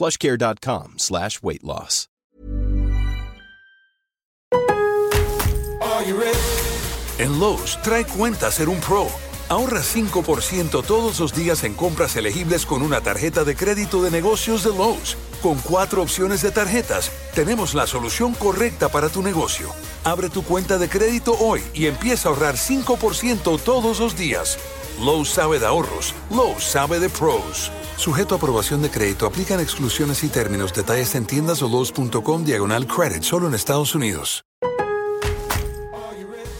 plushcare.com slash weight loss. En Lowe's, trae cuenta ser un pro. Ahorra 5% todos los días en compras elegibles con una tarjeta de crédito de negocios de Lowe's. Con cuatro opciones de tarjetas, tenemos la solución correcta para tu negocio. Abre tu cuenta de crédito hoy y empieza a ahorrar 5% todos los días. Lowe's sabe de ahorros, Lowe's sabe de pros. Sujeto a aprobación de crédito, aplican exclusiones y términos. Detalles en tiendas o Lowe's.com diagonal credit, solo en Estados Unidos.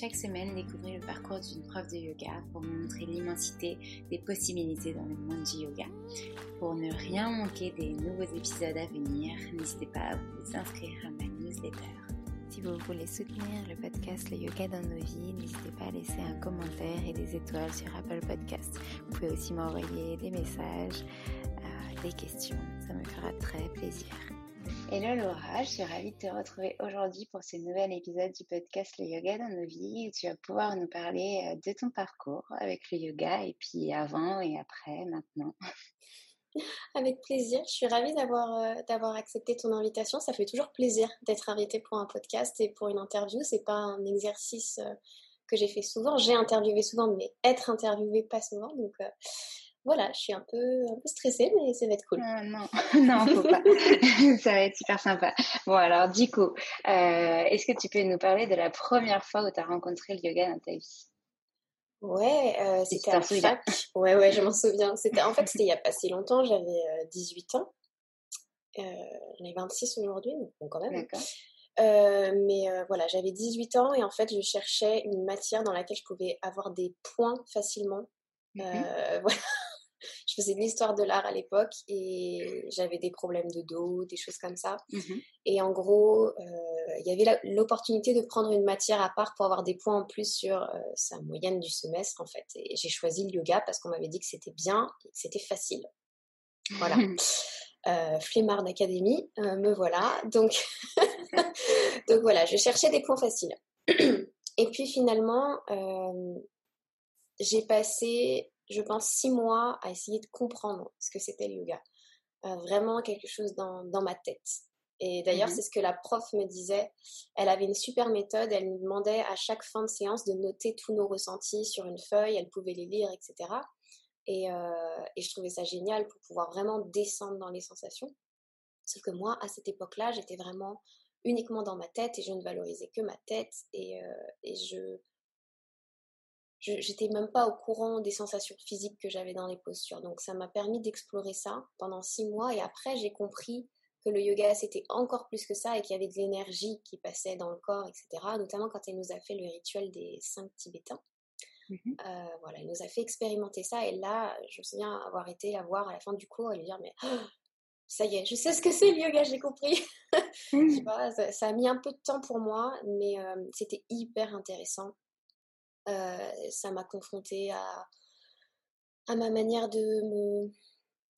Chaque semaine, découvrez le parcours d'une prof de yoga pour montrer l'immensité des possibilités dans le monde du yoga. Pour ne rien manquer des nouveaux épisodes à venir, n'hésitez pas à vous inscrire à ma newsletter. Si vous voulez soutenir le podcast Le Yoga dans nos vies, n'hésitez pas à laisser un commentaire et des étoiles sur Apple Podcast. Vous pouvez aussi m'envoyer des messages, euh, des questions, ça me fera très plaisir. Hello Laura, je suis ravie de te retrouver aujourd'hui pour ce nouvel épisode du podcast Le Yoga dans nos vies tu vas pouvoir nous parler euh, de ton parcours avec le yoga et puis avant et après, maintenant. Avec plaisir, je suis ravie d'avoir euh, d'avoir accepté ton invitation. Ça fait toujours plaisir d'être invitée pour un podcast et pour une interview. C'est pas un exercice euh, que j'ai fait souvent. J'ai interviewé souvent, mais être interviewée pas souvent. Donc voilà, je suis un peu, un peu stressée, mais ça va être cool. Ah, non, non, faut pas. ça va être super sympa. Bon, alors, du coup, euh, est-ce que tu peux nous parler de la première fois où tu as rencontré le yoga dans ta vie? Ouais, euh, c'était à fac. Ouais, ouais, je m'en souviens. C'était, en fait, c'était il n'y a pas si longtemps, j'avais 18 euh, ans. J'en ai 26 aujourd'hui, donc quand même. D'accord. mais voilà, j'avais 18 ans et en fait, je cherchais une matière dans laquelle je pouvais avoir des points facilement. Mmh voilà je faisais de l'histoire de l'art à l'époque et j'avais des problèmes de dos, des choses comme ça. Mmh et en gros, euh, il y avait l'opportunité de prendre une matière à part pour avoir des points en plus sur euh, sa moyenne du semestre, en fait. Et j'ai choisi le yoga parce qu'on m'avait dit que c'était bien que c'était facile. Voilà. Euh, Flemmard d'Académie, euh, me voilà. Donc, donc voilà, je cherchais des points faciles. et puis finalement, j'ai passé je pense, six mois à essayer de comprendre ce que c'était le yoga. Euh, vraiment quelque chose dans, dans ma tête. Et d'ailleurs, mmh c'est ce que la prof me disait. Elle avait une super méthode. Elle nous demandait à chaque fin de séance de noter tous nos ressentis sur une feuille. Elle pouvait les lire, etc. Et, euh, et je trouvais ça génial pour pouvoir vraiment descendre dans les sensations. Sauf que moi, à cette époque-là, j'étais vraiment uniquement dans ma tête et je ne valorisais que ma tête. Et, euh, et je, j'étais même pas au courant des sensations physiques que j'avais dans les postures. Donc ça m'a permis d'explorer ça pendant six mois et après j'ai compris que le yoga c'était encore plus que ça et qu'il y avait de l'énergie qui passait dans le corps, etc. Notamment quand elle nous a fait le rituel des cinq Tibétains. Mmh euh, voilà, elle nous a fait expérimenter ça et là, je me souviens avoir été la voir à la fin du cours et lui dire mais oh, ça y est, je sais ce que c'est le yoga, j'ai compris. Ça, a mis un peu de temps pour moi, mais euh, c'était hyper intéressant. Euh, ça m'a confrontée à, à ma manière de me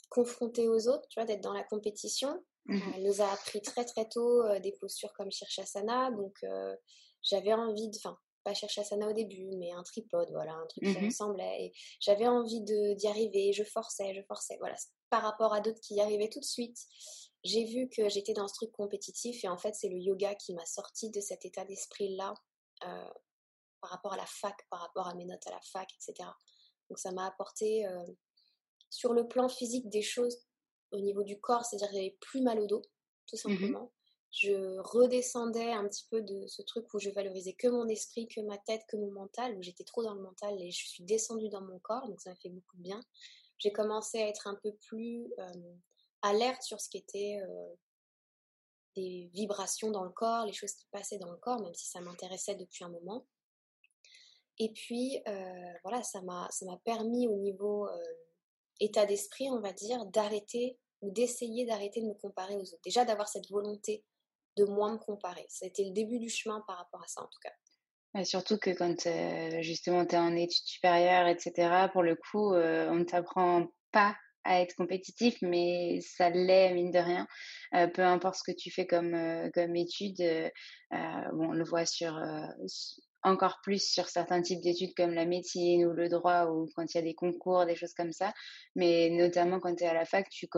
confronter aux autres, tu vois, d'être dans la compétition. Mmh elle nous a appris très très tôt euh, des postures comme Shirshasana, donc euh, j'avais envie de, enfin pas Shirshasana au début, mais un tripode, voilà, un truc qui mmh ressemblait. Et j'avais envie d'y arriver, je forçais, je forçais, voilà. Par rapport à d'autres qui y arrivaient tout de suite, j'ai vu que j'étais dans ce truc compétitif et en fait c'est le yoga qui m'a sorti de cet état d'esprit là euh, par rapport à la fac, par rapport à mes notes à la fac, etc. Donc ça m'a apporté sur le plan physique des choses au niveau du corps, c'est-à-dire que j'avais plus mal au dos, tout mmh simplement. Je redescendais un petit peu de ce truc où je valorisais que mon esprit, que ma tête, que mon mental, où j'étais trop dans le mental et je suis descendue dans mon corps, donc ça m'a fait beaucoup de bien. J'ai commencé à être un peu plus alerte sur ce qui était des vibrations dans le corps, les choses qui passaient dans le corps, même si ça m'intéressait depuis un moment. Et puis, voilà, ça m'a permis au niveau état d'esprit, on va dire, d'arrêter ou d'essayer d'arrêter de me comparer aux autres. Déjà d'avoir cette volonté de moins me comparer. Ça a été le début du chemin par rapport à ça en tout cas. surtout que quand euh, justement tu es en études supérieures, etc., pour le coup, euh, on ne t'apprend pas à être compétitif, mais ça l'est, mine de rien. Euh, peu importe ce que tu fais comme, comme étude, bon, on le voit sur, encore plus sur certains types d'études comme la médecine ou le droit ou quand il y a des concours, des choses comme ça. Mais notamment quand tu es à la fac, tu,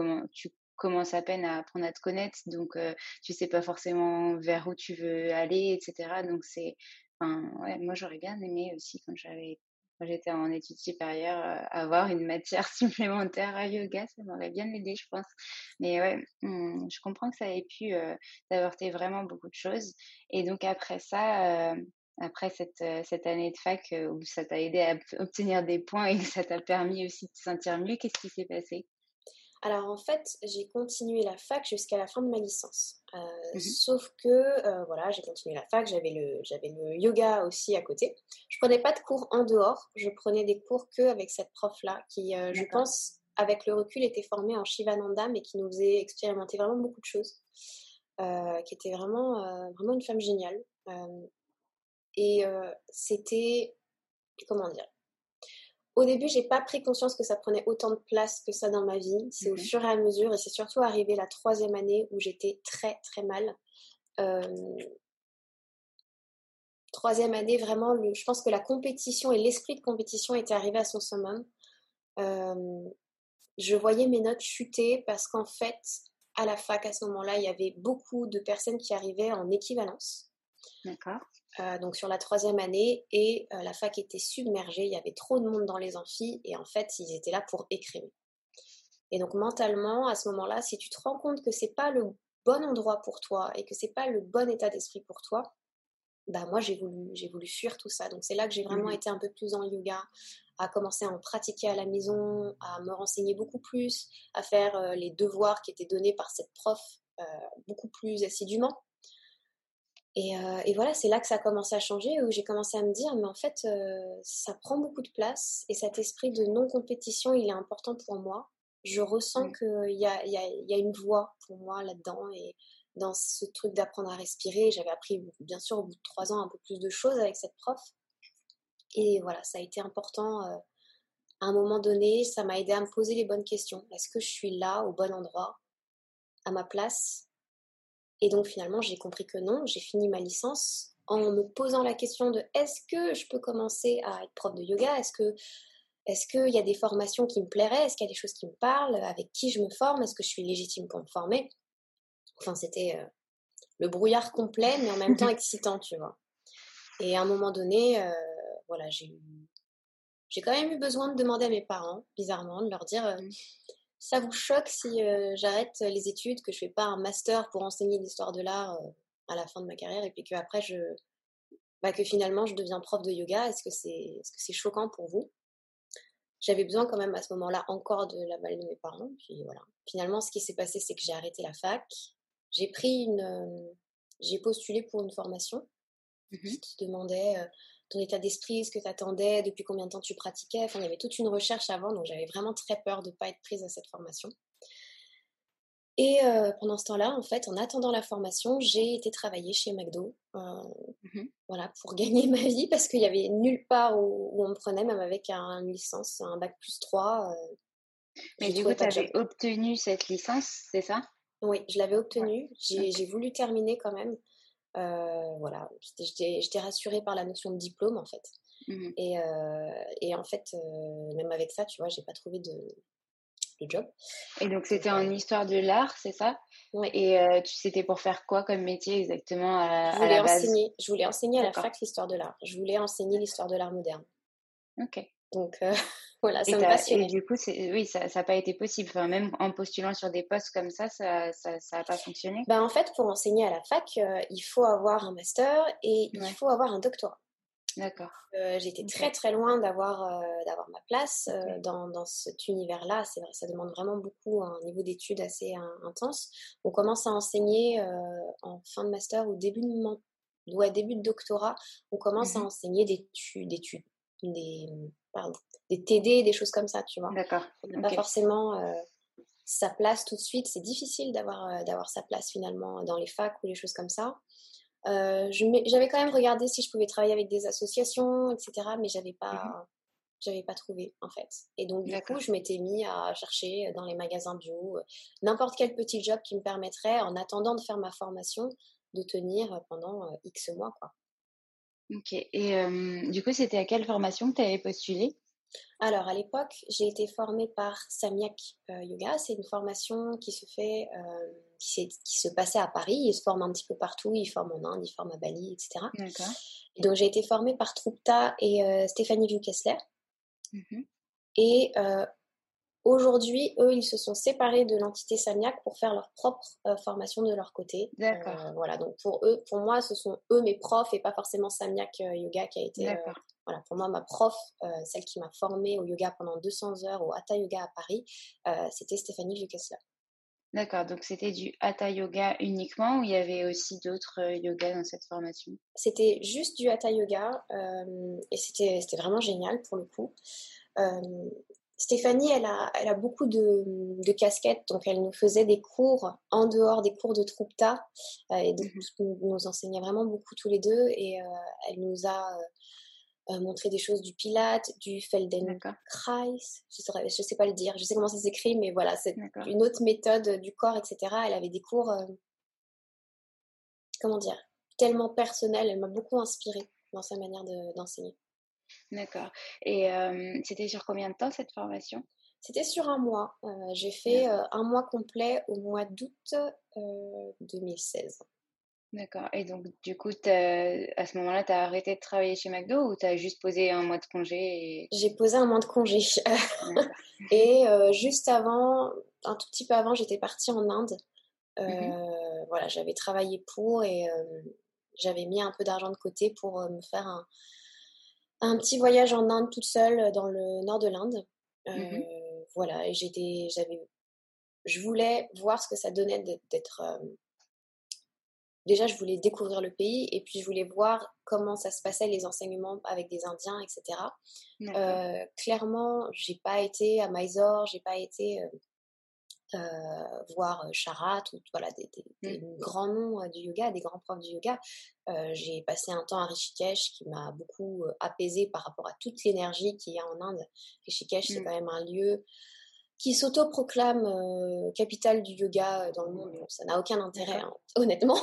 commences à peine à apprendre à te connaître, donc euh, tu sais pas forcément vers où tu veux aller, etc. Donc c'est, moi j'aurais bien aimé aussi quand j'avais j'étais en études supérieures, euh, avoir une matière supplémentaire à yoga, ça m'aurait bien aidé, je pense. Mais ouais, mmh, je comprends que ça ait pu euh, t'apporter vraiment beaucoup de choses. Et donc après ça, après cette, euh, cette année de fac euh, où ça t'a aidé à obtenir des points et que ça t'a permis aussi de te sentir mieux, qu'est-ce qui s'est passé? Alors en fait, j'ai continué la fac jusqu'à la fin de ma licence. Euh, mmh sauf que voilà, j'ai continué la fac, j'avais le, j'avais le yoga aussi à côté. Je prenais pas de cours en dehors, je prenais des cours que avec cette prof-là qui, je pense, avec le recul, était formée en Shivananda mais qui nous faisait expérimenter vraiment beaucoup de choses. qui était vraiment, vraiment une femme géniale. Et c'était, comment dire, au début, j'ai pas pris conscience que ça prenait autant de place que ça dans ma vie. C'est au mmh fur et à mesure, et c'est surtout arrivé la troisième année où j'étais très très mal. troisième année, vraiment, le, je pense que la compétition et l'esprit de compétition était arrivé à son summum. je voyais mes notes chuter parce qu'en fait, à la fac, à ce moment-là, il y avait beaucoup de personnes qui arrivaient en équivalence. D'accord. Euh, donc sur la troisième année, et euh, la fac était submergée, il y avait trop de monde dans les amphis, et en fait, ils étaient là pour écrire. Et donc mentalement, à ce moment-là, si tu te rends compte que c'est pas le bon endroit pour toi et que c'est pas le bon état d'esprit pour toi, bah moi j'ai voulu j'ai voulu fuir tout ça. Donc c'est là que j'ai vraiment mmh été un peu plus en yoga, à commencer à en pratiquer à la maison, à me renseigner beaucoup plus, à faire euh, les devoirs qui étaient donnés par cette prof beaucoup plus assidûment. Euh, et, voilà, c'est là que ça a commencé à changer, où j'ai commencé à me dire, mais en fait, euh, ça prend beaucoup de place et cet esprit de non-compétition, il est important pour moi. Je ressens qu'il y a, y, a, y a une voie pour moi là-dedans et dans ce truc d'apprendre à respirer. J'avais appris, bien sûr, au bout de trois ans, un peu plus de choses avec cette prof. Et voilà, ça a été important. Euh, à un moment donné, ça m'a aidé à me poser les bonnes questions. Est-ce que je suis là, au bon endroit, à ma place? Et donc finalement, j'ai compris que non, j'ai fini ma licence en me posant la question de est-ce que je peux commencer à être prof de yoga? Est-ce que est-ce qu'il y a des formations qui me plairaient? Est-ce qu'il y a des choses qui me parlent? Avec qui je me forme? Est-ce que je suis légitime pour me former? Enfin, c'était euh, le brouillard complet, mais en même temps excitant, tu vois. Et à un moment donné, euh, voilà, j'ai j'ai quand même eu besoin de demander à mes parents, bizarrement, de leur dire euh, ça vous choque si euh, j'arrête les études, que je fais pas un master pour enseigner l'histoire de l'art euh, à la fin de ma carrière et puis que après je bah, que finalement je deviens prof de yoga? Est-ce que c'est est-ce que c'est choquant pour vous? J'avais besoin quand même à ce moment-là encore de la balle de mes parents. Puis voilà. Finalement, ce qui s'est passé, c'est que j'ai arrêté la fac. j'ai pris une, j'ai postulé pour une formation mmh qui demandait ton état d'esprit, ce que tu attendais, depuis combien de temps tu pratiquais. Enfin, il y avait toute une recherche avant, donc j'avais vraiment très peur de ne pas être prise à cette formation. Et pendant ce temps-là, en fait, en attendant la formation, j'ai été travailler chez McDo, mmh voilà, pour gagner ma vie, parce qu'il y avait nulle part où, on me prenait, même avec un, une licence, un bac plus 3. Mais du coup, tu avais obtenu cette licence, c'est ça? Oui, je l'avais obtenue. J'ai voulu terminer quand même. Voilà, j'étais rassurée par la notion de diplôme, en fait. Mmh et, et, en fait, même avec ça, tu vois, j'ai pas trouvé de, job. Et donc, c'était en histoire de l'art, c'est ça? Oui. Et euh, c'était pour faire quoi comme métier exactement à, je voulais la base? enseigner, Je voulais enseigner à la fac l'histoire de l'art. Je voulais enseigner l'histoire de l'art moderne. Ok. Donc, euh, voilà, ça me passionnait. Et du coup, oui, ça n'a pas été possible. Enfin, même en postulant sur des postes comme ça, ça n'a ça, pas fonctionné ben, En fait, pour enseigner à la fac, euh, il faut avoir un master et il faut avoir un doctorat. D'accord. Euh, j'étais très très loin d'avoir d'avoir ma place dans, dans, cet univers-là. C'est vrai, ça demande vraiment beaucoup un niveau d'études assez intense. On commence à enseigner en fin de master ou début de ou à début de doctorat. On commence à mmh enseigner des études, des des TD, des choses comme ça, tu vois. D'accord. Pas forcément sa place tout de suite. C'est difficile d'avoir d'avoir sa place finalement dans les facs ou les choses comme ça. Euh, j'avais quand même regardé si je pouvais travailler avec des associations, etc. Mais j'avais pas, mmh j'avais pas trouvé en fait. Et donc du coup, je m'étais mis à chercher dans les magasins bio euh, n'importe quel petit job qui me permettrait, en attendant de faire ma formation, de tenir pendant euh, X mois, quoi. Ok. Et du coup, c'était à quelle formation que tu avais postulé? Alors, à l'époque, j'ai été formée par Samyak euh, Yoga. C'est une formation qui se fait, euh, qui, se passait à Paris. Il se forme un petit peu partout. Il forme en Inde, il forme à Bali, etc. D'accord. donc, j'ai été formée par Trupta et euh, Stéphanie Vu-Kessler. Mmh et aujourd'hui, eux, ils se sont séparés de l'entité Samyak pour faire leur propre formation de leur côté. D'accord. voilà. Donc, pour eux, pour moi, ce sont eux mes profs et pas forcément Samyak Yoga qui a été voilà, pour moi, ma prof, euh, celle qui m'a formée au yoga pendant 200 heures au Hatha Yoga à Paris, euh, c'était Stéphanie Vucessler. D'accord, donc c'était du Hatha Yoga uniquement ou il y avait aussi d'autres euh, yogas dans cette formation? C'était juste du Hatha Yoga et c'était vraiment génial pour le coup. Stéphanie, elle a, elle a beaucoup de, de, casquettes, donc elle nous faisait des cours en dehors des cours de Trupta et donc, mmh nous, nous enseignait vraiment beaucoup tous les deux et elle nous a euh, montrer des choses du Pilate, du Feldenkrais, je ne sais, pas le dire, je sais comment ça s'écrit, mais voilà, c'est une autre méthode du corps, etc. Elle avait des cours, euh, comment dire, tellement personnels, elle m'a beaucoup inspirée dans sa manière d'enseigner. D'accord. Et euh, c'était sur combien de temps cette formation? C'était sur un mois. J'ai fait un mois complet au mois d'août 2016. D'accord. Et donc, du coup, à ce moment-là, tu as arrêté de travailler chez McDo ou tu as juste posé un mois de congé J'ai posé un mois de congé. et euh, juste avant, un tout petit peu avant, j'étais partie en Inde. Euh, mmh voilà, j'avais travaillé pour et euh, j'avais mis un peu d'argent de côté pour me faire un, un, petit voyage en Inde toute seule dans le nord de l'Inde. Mmh voilà, et j'étais, j'avais, je voulais voir ce que ça donnait d'être déjà, je voulais découvrir le pays et puis je voulais voir comment ça se passait, les enseignements avec des Indiens, etc. Euh, clairement, j'ai pas été à Mysore, j'ai pas été euh, euh, voir Charat ou voilà, des, mmh. grands noms du yoga, des grands profs du yoga. j'ai passé un temps à Rishikesh qui m'a beaucoup apaisé par rapport à toute l'énergie qu'il y a en Inde. Rishikesh, c'est mmh. quand même un lieu qui s'autoproclame euh, capitale du yoga euh, dans le monde. ça n'a aucun intérêt, hein, honnêtement.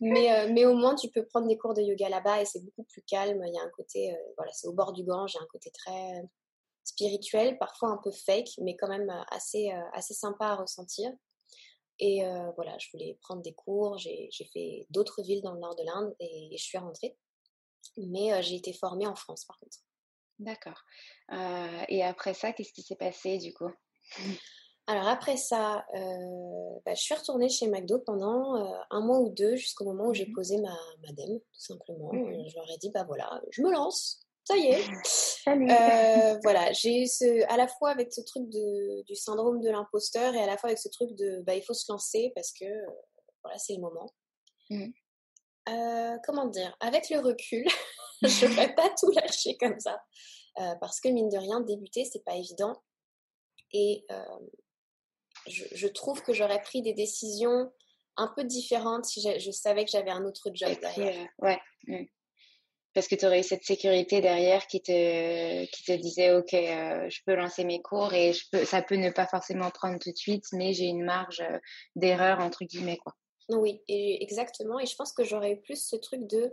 mais, euh, mais au moins, tu peux prendre des cours de yoga là-bas et c'est beaucoup plus calme. Il y a un côté, voilà, c'est au bord du Gange, il y a un côté très spirituel, parfois un peu fake, mais quand même assez, assez sympa à ressentir. Et voilà, je voulais prendre des cours. J'ai fait d'autres villes dans le nord de l'Inde et, je suis rentrée. Mais j'ai été formée en France, par contre. D'accord. et après ça, qu'est-ce qui s'est passé du coup? Alors après ça, euh, bah, je suis retournée chez McDo pendant euh, un mois ou deux jusqu'au moment où j'ai mmh posé ma, ma tout simplement. Mmh je leur ai dit, bah voilà, je me lance, ça y est. Euh, voilà, j'ai eu ce, à la fois avec ce truc de, du syndrome de l'imposteur et à la fois avec ce truc de, bah il faut se lancer parce que voilà, c'est le moment. Mmh. comment dire Avec le recul, je ne vais pas tout lâcher comme ça. parce que mine de rien, débuter, c'est pas évident. Et je, trouve que j'aurais pris des décisions un peu différentes si je, savais que j'avais un autre job derrière. ouais. Mmh parce que tu aurais eu cette sécurité derrière qui te, qui te disait, OK, euh, je peux lancer mes cours et je peux, ça peut ne pas forcément prendre tout de suite, mais j'ai une marge euh, d'erreur, entre guillemets. Quoi. Oui, exactement. Et je pense que j'aurais eu plus ce truc de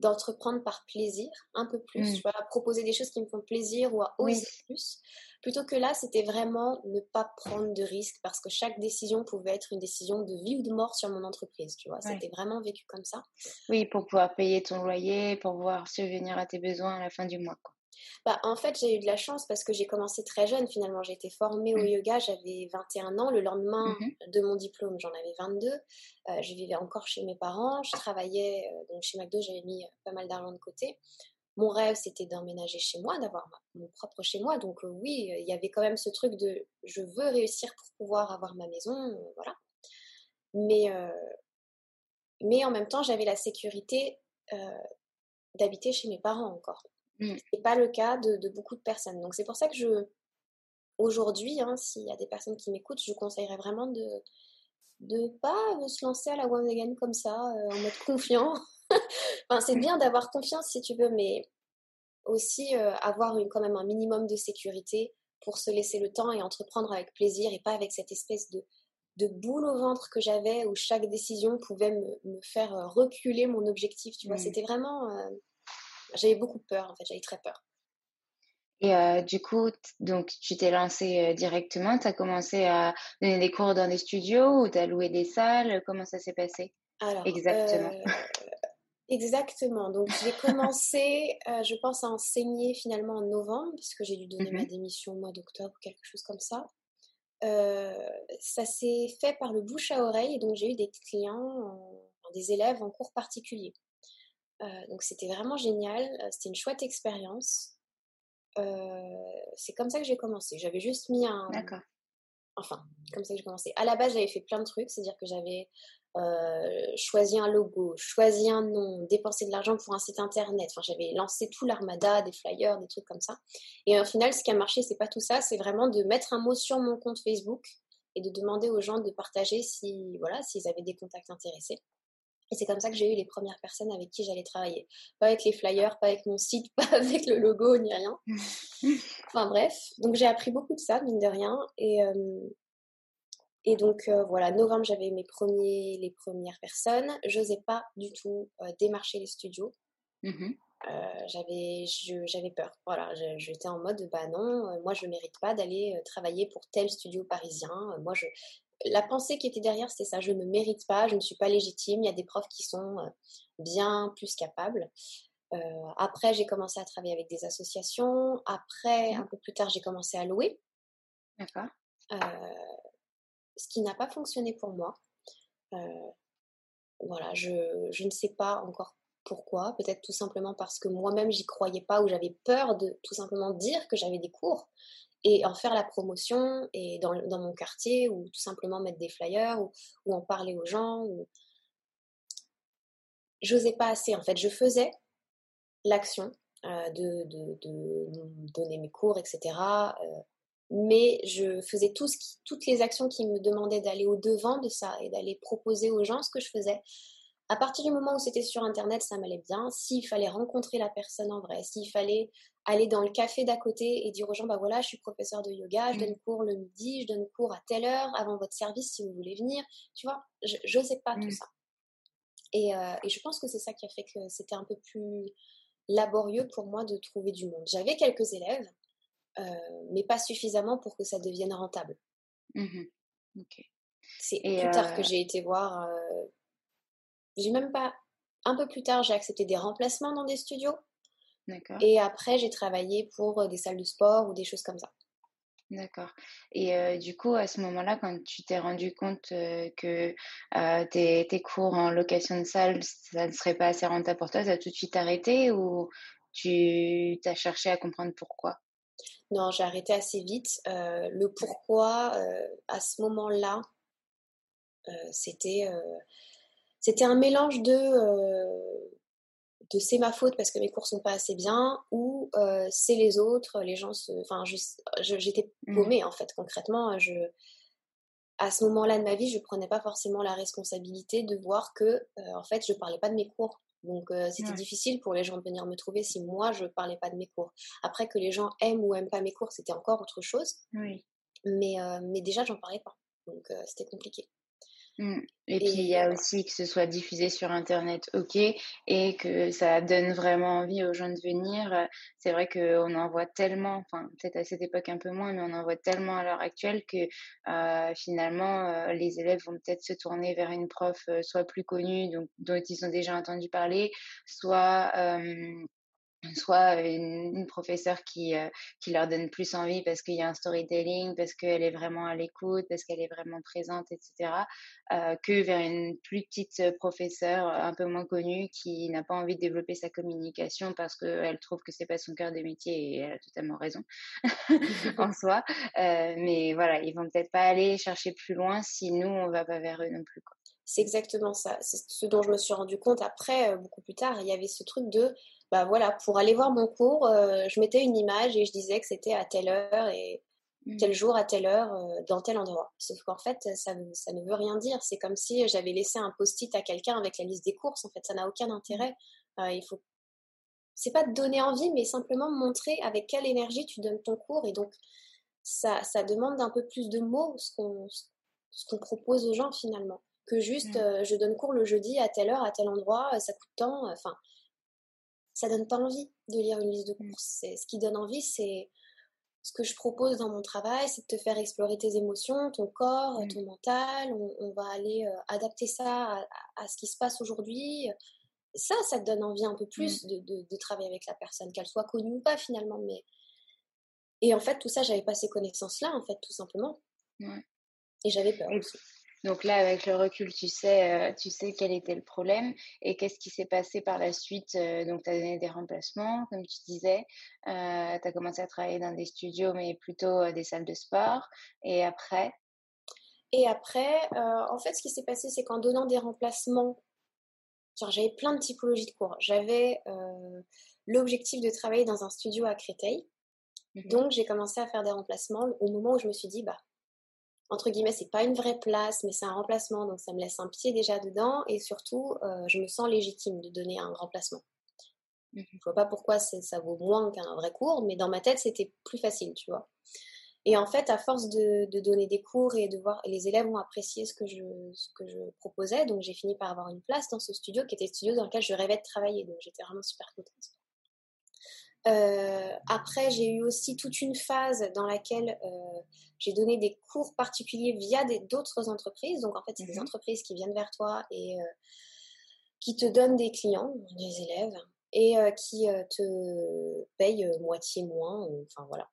d'entreprendre par plaisir, un peu plus, mmh. tu vois, proposer des choses qui me font plaisir ou à oser plus. Plutôt que là, c'était vraiment ne pas prendre de risques parce que chaque décision pouvait être une décision de vie ou de mort sur mon entreprise, tu vois. C'était vraiment vécu comme ça. Oui, pour pouvoir payer ton loyer, pour pouvoir subvenir à tes besoins à la fin du mois. Quoi. Bah, en fait, j'ai eu de la chance parce que j'ai commencé très jeune finalement. J'ai été formée au mmh. yoga, j'avais 21 ans. Le lendemain mmh de mon diplôme, j'en avais 22. Euh, je vivais encore chez mes parents. Je travaillais euh, donc chez McDo, j'avais mis pas mal d'argent de côté mon rêve, c'était d'emménager chez moi, d'avoir mon propre chez moi. Donc euh, oui, il y avait quand même ce truc de je veux réussir pour pouvoir avoir ma maison, euh, voilà. Mais, euh, mais en même temps, j'avais la sécurité d'habiter chez mes parents encore. Mmh. Ce n'est pas le cas de, beaucoup de personnes. Donc c'est pour ça que je, aujourd'hui, hein, s'il y a des personnes qui m'écoutent, je conseillerais vraiment de de pas se lancer à la one again comme ça, en mode confiant. enfin, c'est bien d'avoir confiance si tu veux, mais aussi euh, avoir quand même un minimum de sécurité pour se laisser le temps et entreprendre avec plaisir et pas avec cette espèce de, de boule au ventre que j'avais où chaque décision pouvait me, faire euh, reculer mon objectif. Tu vois, mmh. c'était vraiment. Euh, j'avais beaucoup peur en fait, j'avais très peur. Et du coup, donc tu t'es lancé directement, tu as commencé à donner des cours dans des studios ou tu as loué des salles? Comment ça s'est passé? Alors, Exactement. Exactement. Donc, j'ai commencé, euh, je pense, à enseigner finalement en novembre, puisque j'ai dû donner ma mmh démission au mois d'octobre ou quelque chose comme ça. Euh, ça s'est fait par le bouche à oreille, donc j'ai eu des clients, des élèves en cours particulier. Euh, donc, c'était vraiment génial. C'était une chouette expérience. c'est comme ça que j'ai commencé. J'avais juste mis un. D'accord. Enfin, comme ça que j'ai commencé. À la base, j'avais fait plein de trucs, c'est-à-dire que j'avais euh, choisi un logo, choisi un nom, dépenser de l'argent pour un site internet. Enfin, j'avais lancé tout l'armada, des flyers, des trucs comme ça. Et au final, ce qui a marché, c'est pas tout ça, c'est vraiment de mettre un mot sur mon compte Facebook et de demander aux gens de partager si voilà s'ils avaient des contacts intéressés. Et c'est comme ça que j'ai eu les premières personnes avec qui j'allais travailler. Pas avec les flyers, pas avec mon site, pas avec le logo, ni rien. enfin bref, donc j'ai appris beaucoup de ça, mine de rien. Et, euh, et donc euh, voilà, novembre, j'avais mes premiers, les premières personnes. Je n'osais pas du tout euh, démarcher les studios. J'avais, j'avais peur. Voilà, j'étais en mode, bah non, moi je ne mérite pas d'aller travailler pour tel studio parisien. Moi, je, la pensée qui était derrière, c'était ça. Je ne mérite pas, je ne suis pas légitime. Il y a des profs qui sont bien plus capables. après, j'ai commencé à travailler avec des associations. Après, mmh. un peu plus tard, j'ai commencé à louer. D'accord ce qui n'a pas fonctionné pour moi. Euh, voilà, je, je, ne sais pas encore pourquoi. Peut-être tout simplement parce que moi-même, j'y croyais pas ou j'avais peur de tout simplement dire que j'avais des cours et en faire la promotion et dans, dans, mon quartier ou tout simplement mettre des flyers ou, en parler aux gens. Ou... J'osais pas assez. En fait, je faisais l'action euh, de, de, donner mes cours, etc mais je faisais tout ce toutes les actions qui me demandaient d'aller au devant de ça et d'aller proposer aux gens ce que je faisais. À partir du moment où c'était sur Internet, ça m'allait bien. S'il fallait rencontrer la personne en vrai, s'il fallait aller dans le café d'à côté et dire aux gens, bah voilà, je suis professeur de yoga, je mmh. donne cours le midi, je donne cours à telle heure, avant votre service si vous voulez venir. Tu vois, je n'osais pas tout mmh. ça. Et, euh, et, je pense que c'est ça qui a fait que c'était un peu plus laborieux pour moi de trouver du monde. J'avais quelques élèves, euh, mais pas suffisamment pour que ça devienne rentable. Mmh C'est plus tard que euh j'ai été voir. Euh, j'ai même pas. Un peu plus tard, j'ai accepté des remplacements dans des studios. Et après, j'ai travaillé pour des salles de sport ou des choses comme ça. D'accord. Et du coup, à ce moment-là, quand tu t'es rendu compte que tes, tes, cours en location de salle, ça ne serait pas assez rentable pour toi, ça a tout de suite arrêté ou tu as cherché à comprendre pourquoi? Non, j'ai arrêté assez vite. Euh, le pourquoi, euh, à ce moment-là, c'était c'était un mélange de de c'est ma faute parce que mes cours sont pas assez bien ou c'est les autres, les gens se, enfin j'étais mmh. paumée en fait concrètement. Je à ce moment-là de ma vie, je prenais pas forcément la responsabilité de voir que en fait je parlais pas de mes cours. Donc c'était difficile pour les gens de venir me trouver si moi je parlais pas de mes cours. Après que les gens aiment ou aiment pas mes cours, c'était encore autre chose. Oui. Mais mais déjà j'en parlais pas. Donc c'était compliqué. Mmh. Et, puis il y a aussi que ce soit diffusé sur Internet, ok, et que ça donne vraiment envie aux gens de venir. C'est vrai qu'on en voit tellement, enfin peut-être à cette époque un peu moins, mais on en voit tellement à l'heure actuelle que euh, finalement euh, les élèves vont peut-être se tourner vers une prof euh, soit plus connue, donc dont ils ont déjà entendu parler, soit soit une, une professeure qui, euh, qui leur donne plus envie parce qu'il y a un storytelling, parce qu'elle est vraiment à l'écoute, parce qu'elle est vraiment présente, etc., euh, que vers une plus petite professeure un peu moins connue qui n'a pas envie de développer sa communication parce qu'elle trouve que c'est pas son cœur de métier et elle a totalement raison en soi. Euh, mais voilà, ils vont peut-être pas aller chercher plus loin si nous, on va pas vers eux non plus. Quoi. C'est exactement ça. C'est ce dont je me suis rendu compte après, beaucoup plus tard. Il y avait ce truc de bah voilà, pour aller voir mon cours, euh, je mettais une image et je disais que c'était à telle heure et mmh. tel jour à telle heure euh, dans tel endroit. Sauf qu'en fait, ça, ça, ne veut rien dire. C'est comme si j'avais laissé un post-it à quelqu'un avec la liste des courses. En fait, ça n'a aucun intérêt. Euh, il faut, c'est pas de donner envie, mais simplement montrer avec quelle énergie tu donnes ton cours. Et donc, ça, ça demande un peu plus de mots ce qu'on, ce qu'on propose aux gens finalement que juste mmh. je donne cours le jeudi à telle heure à tel endroit, ça coûte tant. Enfin, ça donne pas envie de lire une liste de mmh. courses. Ce qui donne envie, c'est ce que je propose dans mon travail, c'est de te faire explorer tes émotions, ton corps, ton mental. On, va aller euh, adapter ça à, ce qui se passe aujourd'hui. Ça, ça te donne envie un peu plus mmh. de, travailler avec la personne, qu'elle soit connue ou pas finalement. Mais et en fait, tout ça, j'avais pas ces connaissances-là, en fait, tout simplement. Et j'avais peur aussi. Donc là, avec le recul, tu sais, euh, tu sais quel était le problème et qu'est-ce qui s'est passé par la suite. Euh, donc, tu as donné des remplacements, comme tu disais. Euh, tu as commencé à travailler dans des studios, mais plutôt des salles de sport. Et après? Et après, en fait, ce qui s'est passé, c'est qu'en donnant des remplacements, j'avais plein de typologies de cours. J'avais l'objectif de travailler dans un studio à Créteil. Mmh donc, j'ai commencé à faire des remplacements au moment où je me suis dit, bah, entre guillemets, c'est pas une vraie place, mais c'est un remplacement, donc ça me laisse un pied déjà dedans, et surtout, euh, je me sens légitime de donner un remplacement. Mmh je vois pas pourquoi ça vaut moins qu'un vrai cours, mais dans ma tête, c'était plus facile, tu vois. Et en fait, à force de, donner des cours et de voir, les élèves ont apprécié ce que je, ce que je proposais, donc j'ai fini par avoir une place dans ce studio qui était le studio dans lequel je rêvais de travailler, donc j'étais vraiment super contente. Euh, après, j'ai eu aussi toute une phase dans laquelle euh, j'ai donné des cours particuliers via d'autres entreprises. Donc, en fait, c'est des mmh entreprises qui viennent vers toi et euh, qui te donnent des clients, des élèves, et qui te payent moitié moins. Enfin, voilà.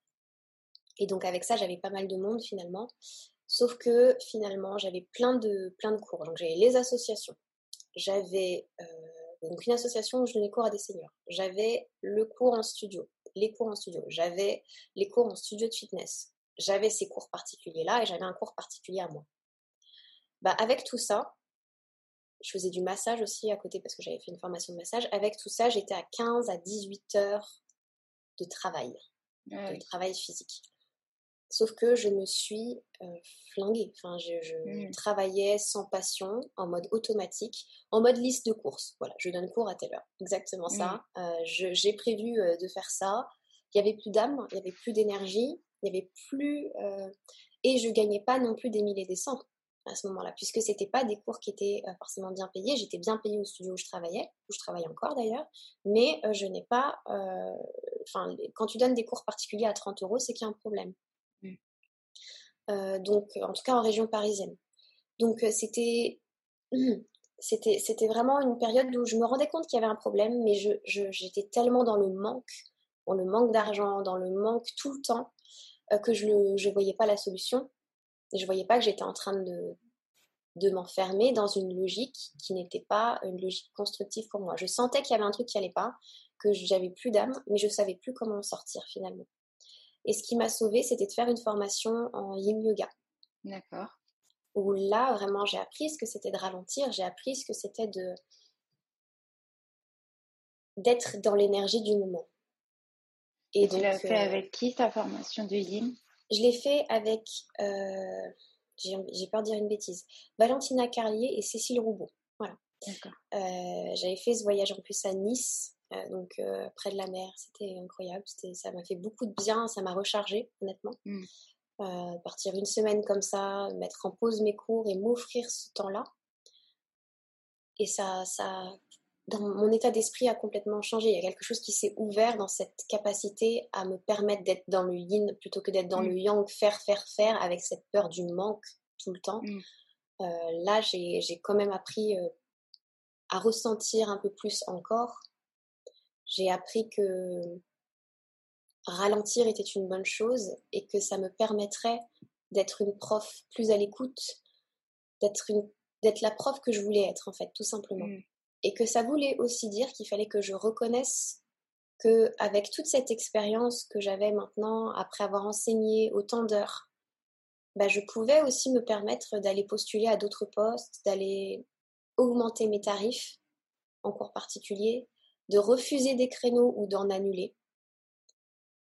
Et donc, avec ça, j'avais pas mal de monde finalement. Sauf que finalement, j'avais plein de, plein de cours. Donc, j'avais les associations. J'avais donc une association où je donnais cours à des seniors. J'avais le cours en studio, les cours en studio. J'avais les cours en studio de fitness. J'avais ces cours particuliers-là et j'avais un cours particulier à moi. Bah, avec tout ça, je faisais du massage aussi à côté parce que j'avais fait une formation de massage. Avec tout ça, j'étais à 15 à 18 heures de travail, de travail physique. Sauf que je me suis euh, flinguée. Enfin, je, mmh. travaillais sans passion, en mode automatique, en mode liste de courses. Voilà, je donne cours à telle heure. Exactement ça. Mmh. Euh, j'ai prévu euh, de faire ça. Il n'y avait plus d'âme, il n'y avait plus d'énergie, il n'y avait plus. et je gagnais pas non plus des milliers et des cents à ce moment-là, puisque c'était pas des cours qui étaient forcément bien payés. J'étais bien payée au studio où je travaillais, où je travaille encore d'ailleurs, mais je n'ai pas. Enfin, quand tu donnes des cours particuliers à 30 euros, c'est qu'il y a un problème. Euh, donc en tout cas en région parisienne. Donc euh, c'était c'était vraiment une période où je me rendais compte qu'il y avait un problème, mais j'étais tellement dans le manque, dans le manque d'argent, dans le manque tout le temps, euh, que je ne voyais pas la solution. Et je voyais pas que j'étais en train de de m'enfermer dans une logique qui n'était pas une logique constructive pour moi. Je sentais qu'il y avait un truc qui allait pas, que j'avais plus d'âme, mais je savais plus comment en sortir finalement. Et ce qui m'a sauvée, c'était de faire une formation en yin yoga. D'accord. où là, vraiment, j'ai appris ce que c'était de ralentir, j'ai appris ce que c'était de d'être dans l'énergie du moment. Et, tu l'as fait avec qui ta formation de yin? Je l'ai fait avec, euh, j'ai peur de dire une bêtise, Valentina Carlier et Cécile Roubaud. Voilà. Euh, J'avais fait ce voyage en plus à Nice, euh, donc euh, près de la mer. C'était incroyable. Ça m'a fait beaucoup de bien. Ça m'a rechargé, honnêtement. Mmh. Euh, partir une semaine comme ça, mettre en pause mes cours et m'offrir ce temps-là. Et ça, ça, dans mon état d'esprit a complètement changé. Il y a quelque chose qui s'est ouvert dans cette capacité à me permettre d'être dans le yin plutôt que d'être dans mmh. le yang, faire, faire, faire, avec cette peur du manque tout le temps. Mmh. là, j'ai quand même appris à ressentir un peu plus encore j'ai appris que ralentir était une bonne chose et que ça me permettrait d'être une prof plus à l'écoute, d'être une d'être la prof que je voulais être en fait, tout simplement. Mmh. Et que ça voulait aussi dire qu'il fallait que je reconnaisse que avec toute cette expérience que j'avais maintenant après avoir enseigné autant d'heures, bah, je pouvais aussi me permettre d'aller postuler à d'autres postes, d'aller augmenter mes tarifs en cours particulier, de refuser des créneaux ou d'en annuler.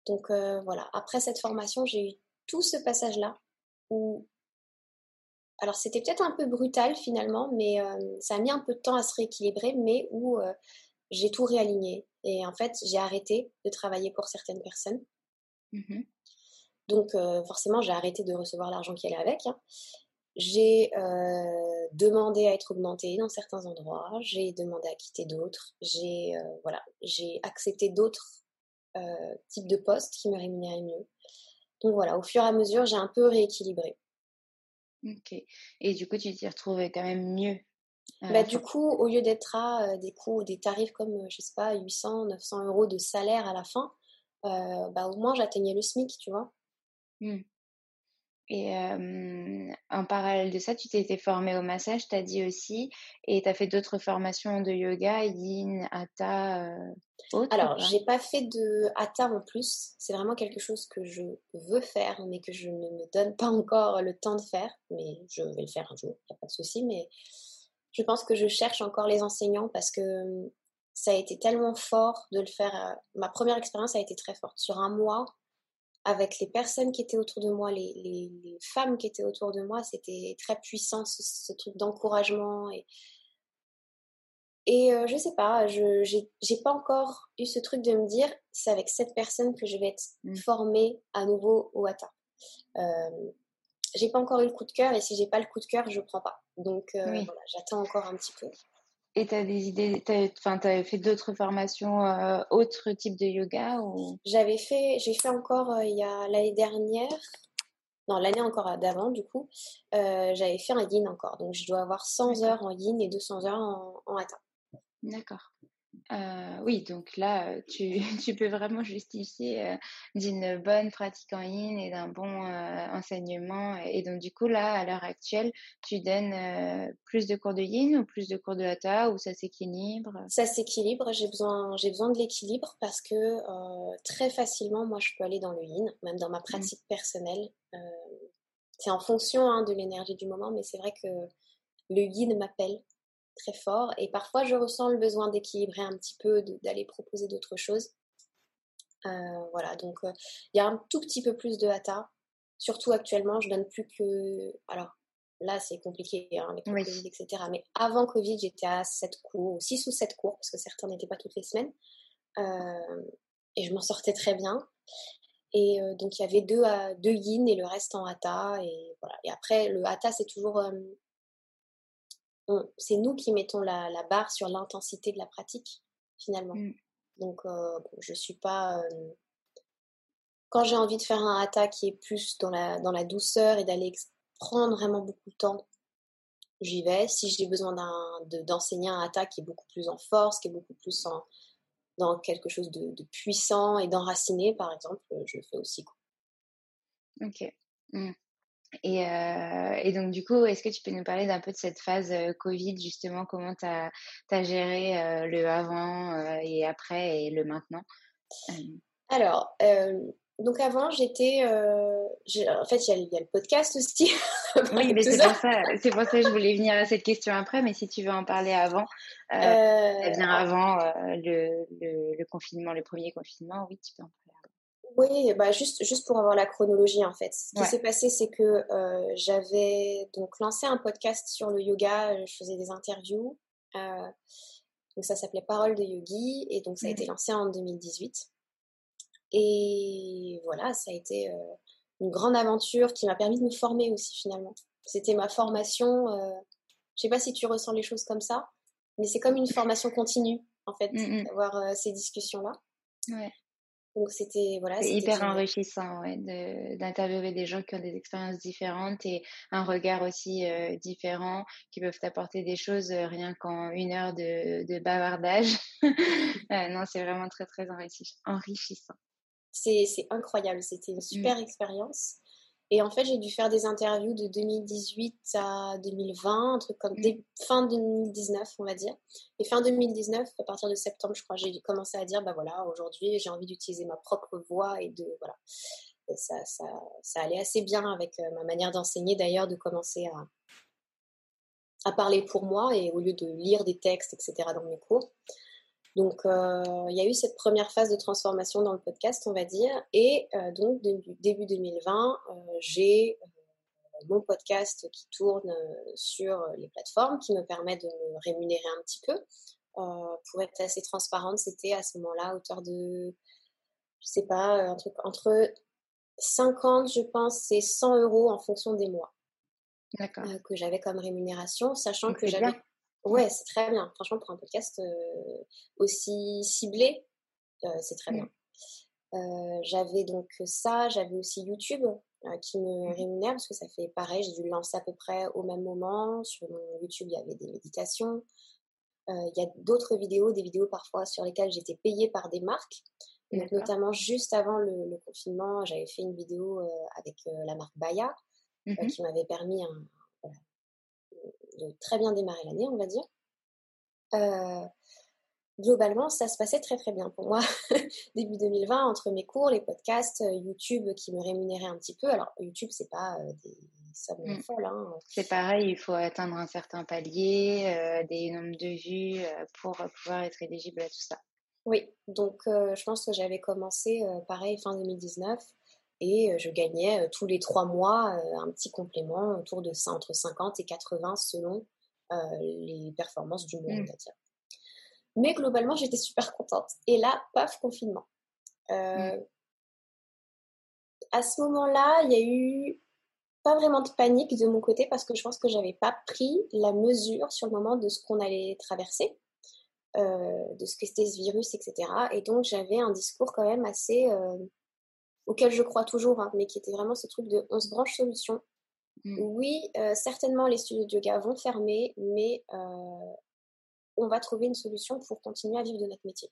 Donc euh, voilà, après cette formation, j'ai eu tout ce passage-là où... Alors c'était peut-être un peu brutal finalement, mais euh, ça a mis un peu de temps à se rééquilibrer, mais où euh, j'ai tout réaligné. Et en fait, j'ai arrêté de travailler pour certaines personnes. Mmh Donc forcément, j'ai arrêté de recevoir l'argent qui allait avec. Hein. J'ai euh, demandé à être augmentée dans certains endroits, j'ai demandé à quitter d'autres, j'ai euh, voilà, j'ai accepté d'autres euh, types de postes qui me rémunéraient mieux. Donc voilà, au fur et à mesure, j'ai un peu rééquilibré. Ok. Et du coup, tu t'y retrouvais quand même mieux bah, du coup, au lieu d'être à des coûts, des tarifs comme, je sais pas, 800, 900 euros de salaire à la fin, bah, au moins j'atteignais le SMIC, tu vois. Mmh. Et en parallèle de ça, tu t'es été formée au massage, tu as dit aussi, et tu as fait d'autres formations de yoga, yin, hatha, euh, autres Alors, j'ai pas fait de hatha en plus. C'est vraiment quelque chose que je veux faire, mais que je ne me donne pas encore le temps de faire. Mais je vais le faire un jour, il n'y a pas de souci. Mais je pense que je cherche encore les enseignants parce que ça a été tellement fort de le faire. Ma première expérience a été très forte. Sur un mois, avec les personnes qui étaient autour de moi, les, femmes qui étaient autour de moi, c'était très puissant ce, truc d'encouragement et et euh, je sais pas, je j'ai pas encore eu ce truc de me dire c'est avec cette personne que je vais être mmh. formée à nouveau au Hatha. Euh, j'ai pas encore eu le coup de cœur et si j'ai pas le coup de cœur, je prends pas. Donc euh, voilà, j'attends encore un petit peu. Et tu as des idées, enfin, tu as fait d'autres formations, euh, autres types de yoga ou... J'avais fait, j'ai fait encore euh, il y a l'année dernière, non, l'année encore d'avant, du coup, euh, j'avais fait un yin encore. Donc, je dois avoir 100 heures en yin et 200 heures en, en hatha. D'accord. Euh, oui, donc là, euh, tu, tu peux vraiment justifier euh, d'une bonne pratique en ligne et d'un bon enseignement. Et donc, du coup, là, à l'heure actuelle, tu donnes plus de cours de yin ou plus de cours de hatha ou ça s'équilibre? Ça s'équilibre. J'ai besoin, j'ai besoin de l'équilibre parce que très facilement, moi, je peux aller dans le yin, même dans ma mmh. pratique personnelle. c'est en fonction hein, de l'énergie du moment, mais c'est vrai que le yin m'appelle très fort. Et parfois, je ressens le besoin d'équilibrer un petit peu, d'aller proposer d'autres choses. Euh, voilà, donc euh, il y a un tout petit peu plus de hatha. Surtout actuellement, je donne plus que. Alors là, c'est compliqué hein, avec le Covid, etc. Mais avant Covid, j'étais à 7 cours, 6 ou 7 cours, parce que certains n'étaient pas toutes les semaines. Euh, et je m'en sortais très bien. Et donc, il y avait deux, deux yin et le reste en hatha. Et, voilà. et après, le hatha, c'est toujours c'est nous qui mettons la, barre sur l'intensité de la pratique, finalement. Mm. Donc, euh, je suis pas. Euh, quand j'ai envie de faire un hatha qui est plus dans la, dans la douceur et d'aller prendre vraiment beaucoup de temps, j'y vais. Si j'ai besoin d'enseigner un hatha qui est beaucoup plus en force, qui est beaucoup plus en, dans quelque chose de, puissant et d'enraciné, par exemple, je le fais aussi. Ok. Mm. Euh, et, donc, du coup, est-ce que tu peux nous parler d'un peu de cette phase euh, Covid, justement, comment tu as, géré euh, le avant et après et le maintenant? Alors, donc avant, j'étais. en fait, il y, a le podcast aussi. oui, mais c'est pour, ça, pour ça que je voulais venir à cette question après, mais si tu veux en parler avant, euh, bien avant le, le, confinement, le premier confinement, oui, tu peux en parler oui, bah juste, juste pour avoir la chronologie en fait. Ce qui s'est passé, c'est que euh, j'avais donc lancé un podcast sur le yoga, je faisais des interviews. Euh, donc ça s'appelait Parole de Yogi et donc ça a été mmh. lancé en 2018. Et voilà, ça a été euh, une grande aventure qui m'a permis de me former aussi finalement. C'était ma formation. je sais pas si tu ressens les choses comme ça, mais c'est comme une formation continue en fait, mmh d'avoir ces discussions-là. Ouais. Donc c'était voilà. C'est hyper enrichissant ouais, d'interviewer des gens qui ont des expériences différentes et un regard aussi euh, différent qui peuvent t'apporter des choses euh, rien qu'en une heure de, de bavardage. Euh, non, c'est vraiment très très enrichissant. C'est incroyable, c'était une mmh. super expérience. Et en fait, j'ai dû faire des interviews de 2018 à 2020, un truc comme mmh. fin 2019, on va dire. Et fin 2019, à partir de septembre, je crois, j'ai commencé à dire, bah voilà, aujourd'hui, j'ai envie d'utiliser ma propre voix et de, voilà. ça, ça, ça, allait assez bien avec euh, ma manière d'enseigner, d'ailleurs, de commencer à, à parler pour moi et au lieu de lire des textes, etc., dans mes cours. Donc, euh, il y a eu cette première phase de transformation dans le podcast, on va dire. Et euh, donc, début 2020, euh, j'ai mon podcast qui tourne sur les plateformes, qui me permet de me rémunérer un petit peu. pour être assez transparente, c'était à ce moment-là à hauteur de, je sais pas, un truc entre 50, je pense, et 100 euros en fonction des mois. que j'avais comme rémunération, sachant que j'avais Ouais, c'est très bien. Franchement, pour un podcast euh, aussi ciblé, euh, c'est très bien. Euh, j'avais donc ça, j'avais aussi YouTube qui me mmh. rémunère parce que ça fait pareil, j'ai dû le lancer à peu près au même moment. Sur mon YouTube, il y avait des méditations. il y a d'autres vidéos, des vidéos parfois sur lesquelles j'étais payée par des marques. notamment juste avant le, confinement, j'avais fait une vidéo avec la marque Baya mmh qui m'avait permis un, de très bien démarrer l'année, on va dire. Euh, globalement, ça se passait très très bien pour moi début 2020 entre mes cours, les podcasts, euh, YouTube qui me rémunérait un petit peu. Alors YouTube, c'est pas euh, des sommes mmh. folles. Hein. C'est pareil, il faut atteindre un certain palier, des nombres de vues pour pouvoir être éligible à tout ça. Oui, donc je pense que j'avais commencé pareil fin 2019 et je gagnais tous les trois mois un petit complément autour de ça, entre 50 et 80 selon les performances du mois, mmh. Mais globalement, j'étais super contente. Et là, paf, confinement. Mmh. À ce moment-là, il y a eu pas vraiment de panique de mon côté parce que je pense que j'avais pas pris la mesure sur le moment de ce qu'on allait traverser, de ce que c'était ce virus, etc. Et donc j'avais un discours quand même assez auquel je crois toujours, hein, mais qui était vraiment ce truc de on se branche solution. Mmh. Oui, euh, certainement les studios de yoga vont fermer, mais euh, on va trouver une solution pour continuer à vivre de notre métier.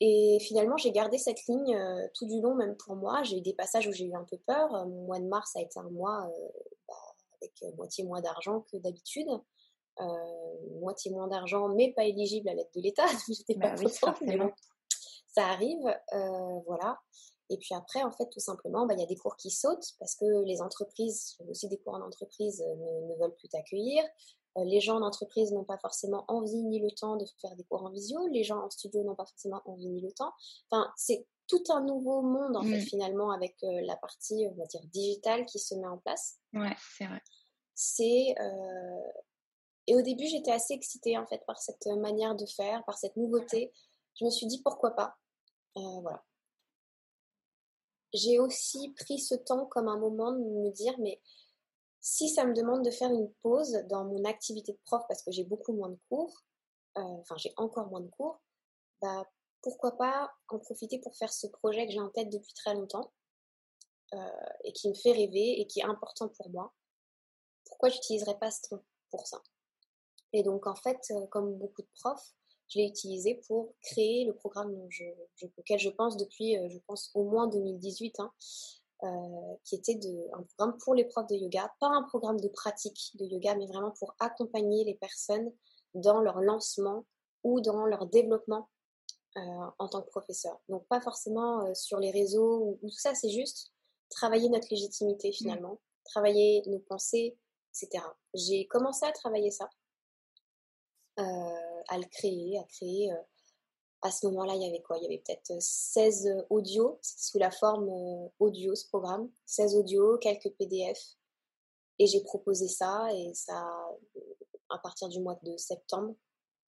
Et finalement, j'ai gardé cette ligne euh, tout du long, même pour moi. J'ai eu des passages où j'ai eu un peu peur. Mon mois de mars a été un mois bah, avec moitié moins d'argent que d'habitude. moitié moins d'argent, mais pas éligible à l'aide de l'État. J'étais pas bah contente, mais bon, ça arrive, euh, voilà. Et puis après, en fait, tout simplement, bah, il y a des cours qui sautent parce que les entreprises, aussi des cours en entreprise, euh, ne, veulent plus t'accueillir. Euh, les gens en entreprise n'ont pas forcément envie ni le temps de faire des cours en visio. Les gens en studio n'ont pas forcément envie ni le temps. Enfin, c'est tout un nouveau monde, en fait, mmh. finalement, avec la partie, on va dire, digitale qui se met en place. Ouais, c'est vrai. C'est... Et au début, j'étais assez excitée, en fait, par cette manière de faire, par cette nouveauté. Je me suis dit, pourquoi pas euh, voilà. J'ai aussi pris ce temps comme un moment de me dire, mais si ça me demande de faire une pause dans mon activité de prof parce que j'ai beaucoup moins de cours, euh, enfin j'ai encore moins de cours, bah pourquoi pas en profiter pour faire ce projet que j'ai en tête depuis très longtemps euh, et qui me fait rêver et qui est important pour moi. Pourquoi j'utiliserais pas ce temps pour ça? Et donc en fait, comme beaucoup de profs, je l'ai utilisé pour créer le programme auquel je pense depuis, euh, je pense, au moins 2018, hein, euh, qui était de, un programme pour les profs de yoga, pas un programme de pratique de yoga, mais vraiment pour accompagner les personnes dans leur lancement ou dans leur développement en tant que professeur. Donc pas forcément sur les réseaux ou, tout ça, c'est juste travailler notre légitimité mmh. finalement, travailler nos pensées, etc. J'ai commencé à travailler ça, à le créer, à créer à ce moment-là, il y avait quoi? Il y avait peut-être 16 euh, audios, sous la forme euh, audio ce programme, 16 audios, quelques PDF. Et j'ai proposé ça, et ça, euh, à partir du mois de septembre,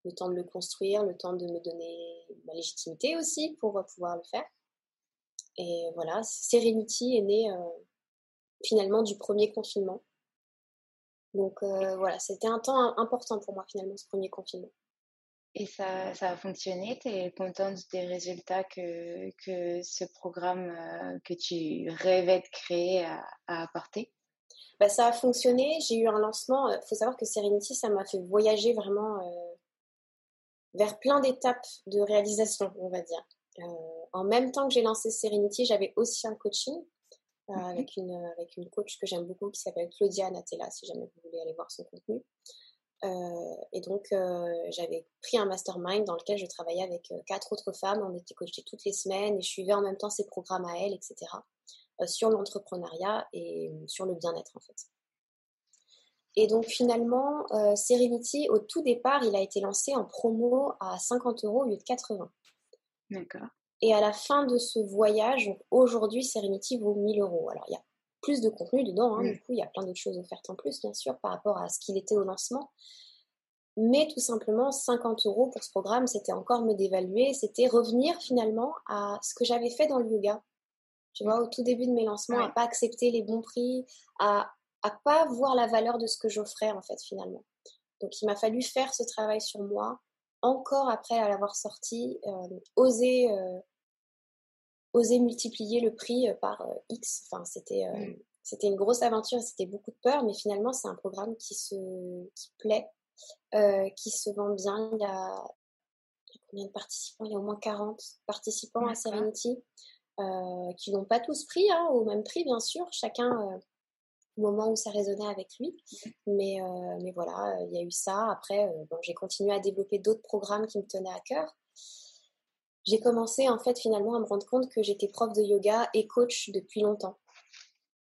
le temps de le construire, le temps de me donner ma légitimité aussi pour pouvoir le faire. Et voilà, Serenity est né finalement du premier confinement. Donc voilà, c'était un temps important pour moi finalement, ce premier confinement. Et ça, ça a fonctionné Tu es contente des résultats que, que ce programme euh, que tu rêvais de créer a, apporté? Bah, Ça a fonctionné. J'ai eu un lancement. Il euh, faut savoir que Serenity, ça m'a fait voyager vraiment euh, vers plein d'étapes de réalisation, on va dire. en même temps que j'ai lancé Serenity, j'avais aussi un coaching avec, une, avec une coach que j'aime beaucoup qui s'appelle Claudia Natella, si jamais vous voulez aller voir son contenu. Euh, et donc, euh, j'avais pris un mastermind dans lequel je travaillais avec euh, quatre autres femmes. On était coachées toutes les semaines et je suivais en même temps ses programmes à elles, etc. sur l'entrepreneuriat et sur le bien-être, en fait. Et donc, finalement, Serenity, au tout départ, il a été lancé en promo à 50 euros au lieu de 80. D'accord. Et à la fin de ce voyage, aujourd'hui, Serenity vaut 1000 euros. Alors, il y a plus de contenu dedans. Hein, Du coup, il y a plein d'autres choses offertes en plus, bien sûr, par rapport à ce qu'il était au lancement. Mais tout simplement, 50 euros pour ce programme, c'était encore me dévaluer, c'était revenir finalement à ce que j'avais fait dans le yoga. Tu vois, au tout début de mes lancements, à pas accepter les bons prix, à, à pas voir la valeur de ce que j'offrais en fait finalement. Donc il m'a fallu faire ce travail sur moi, encore après l'avoir sorti, euh, oser euh, oser multiplier le prix euh, par euh, X. Enfin, c'était euh, mmh. c'était une grosse aventure, c'était beaucoup de peur, mais finalement, c'est un programme qui se qui plaît, qui se vend bien. Il y, a, combien de participants? Il y a au moins 40 participants à Serenity qui n'ont pas tous pris hein, au même prix, bien sûr, chacun au moment où ça résonnait avec lui. Mais, mais voilà, il y a eu ça. Après, bon, j'ai continué à développer d'autres programmes qui me tenaient à cœur j'ai commencé en fait finalement à me rendre compte que j'étais prof de yoga et coach depuis longtemps.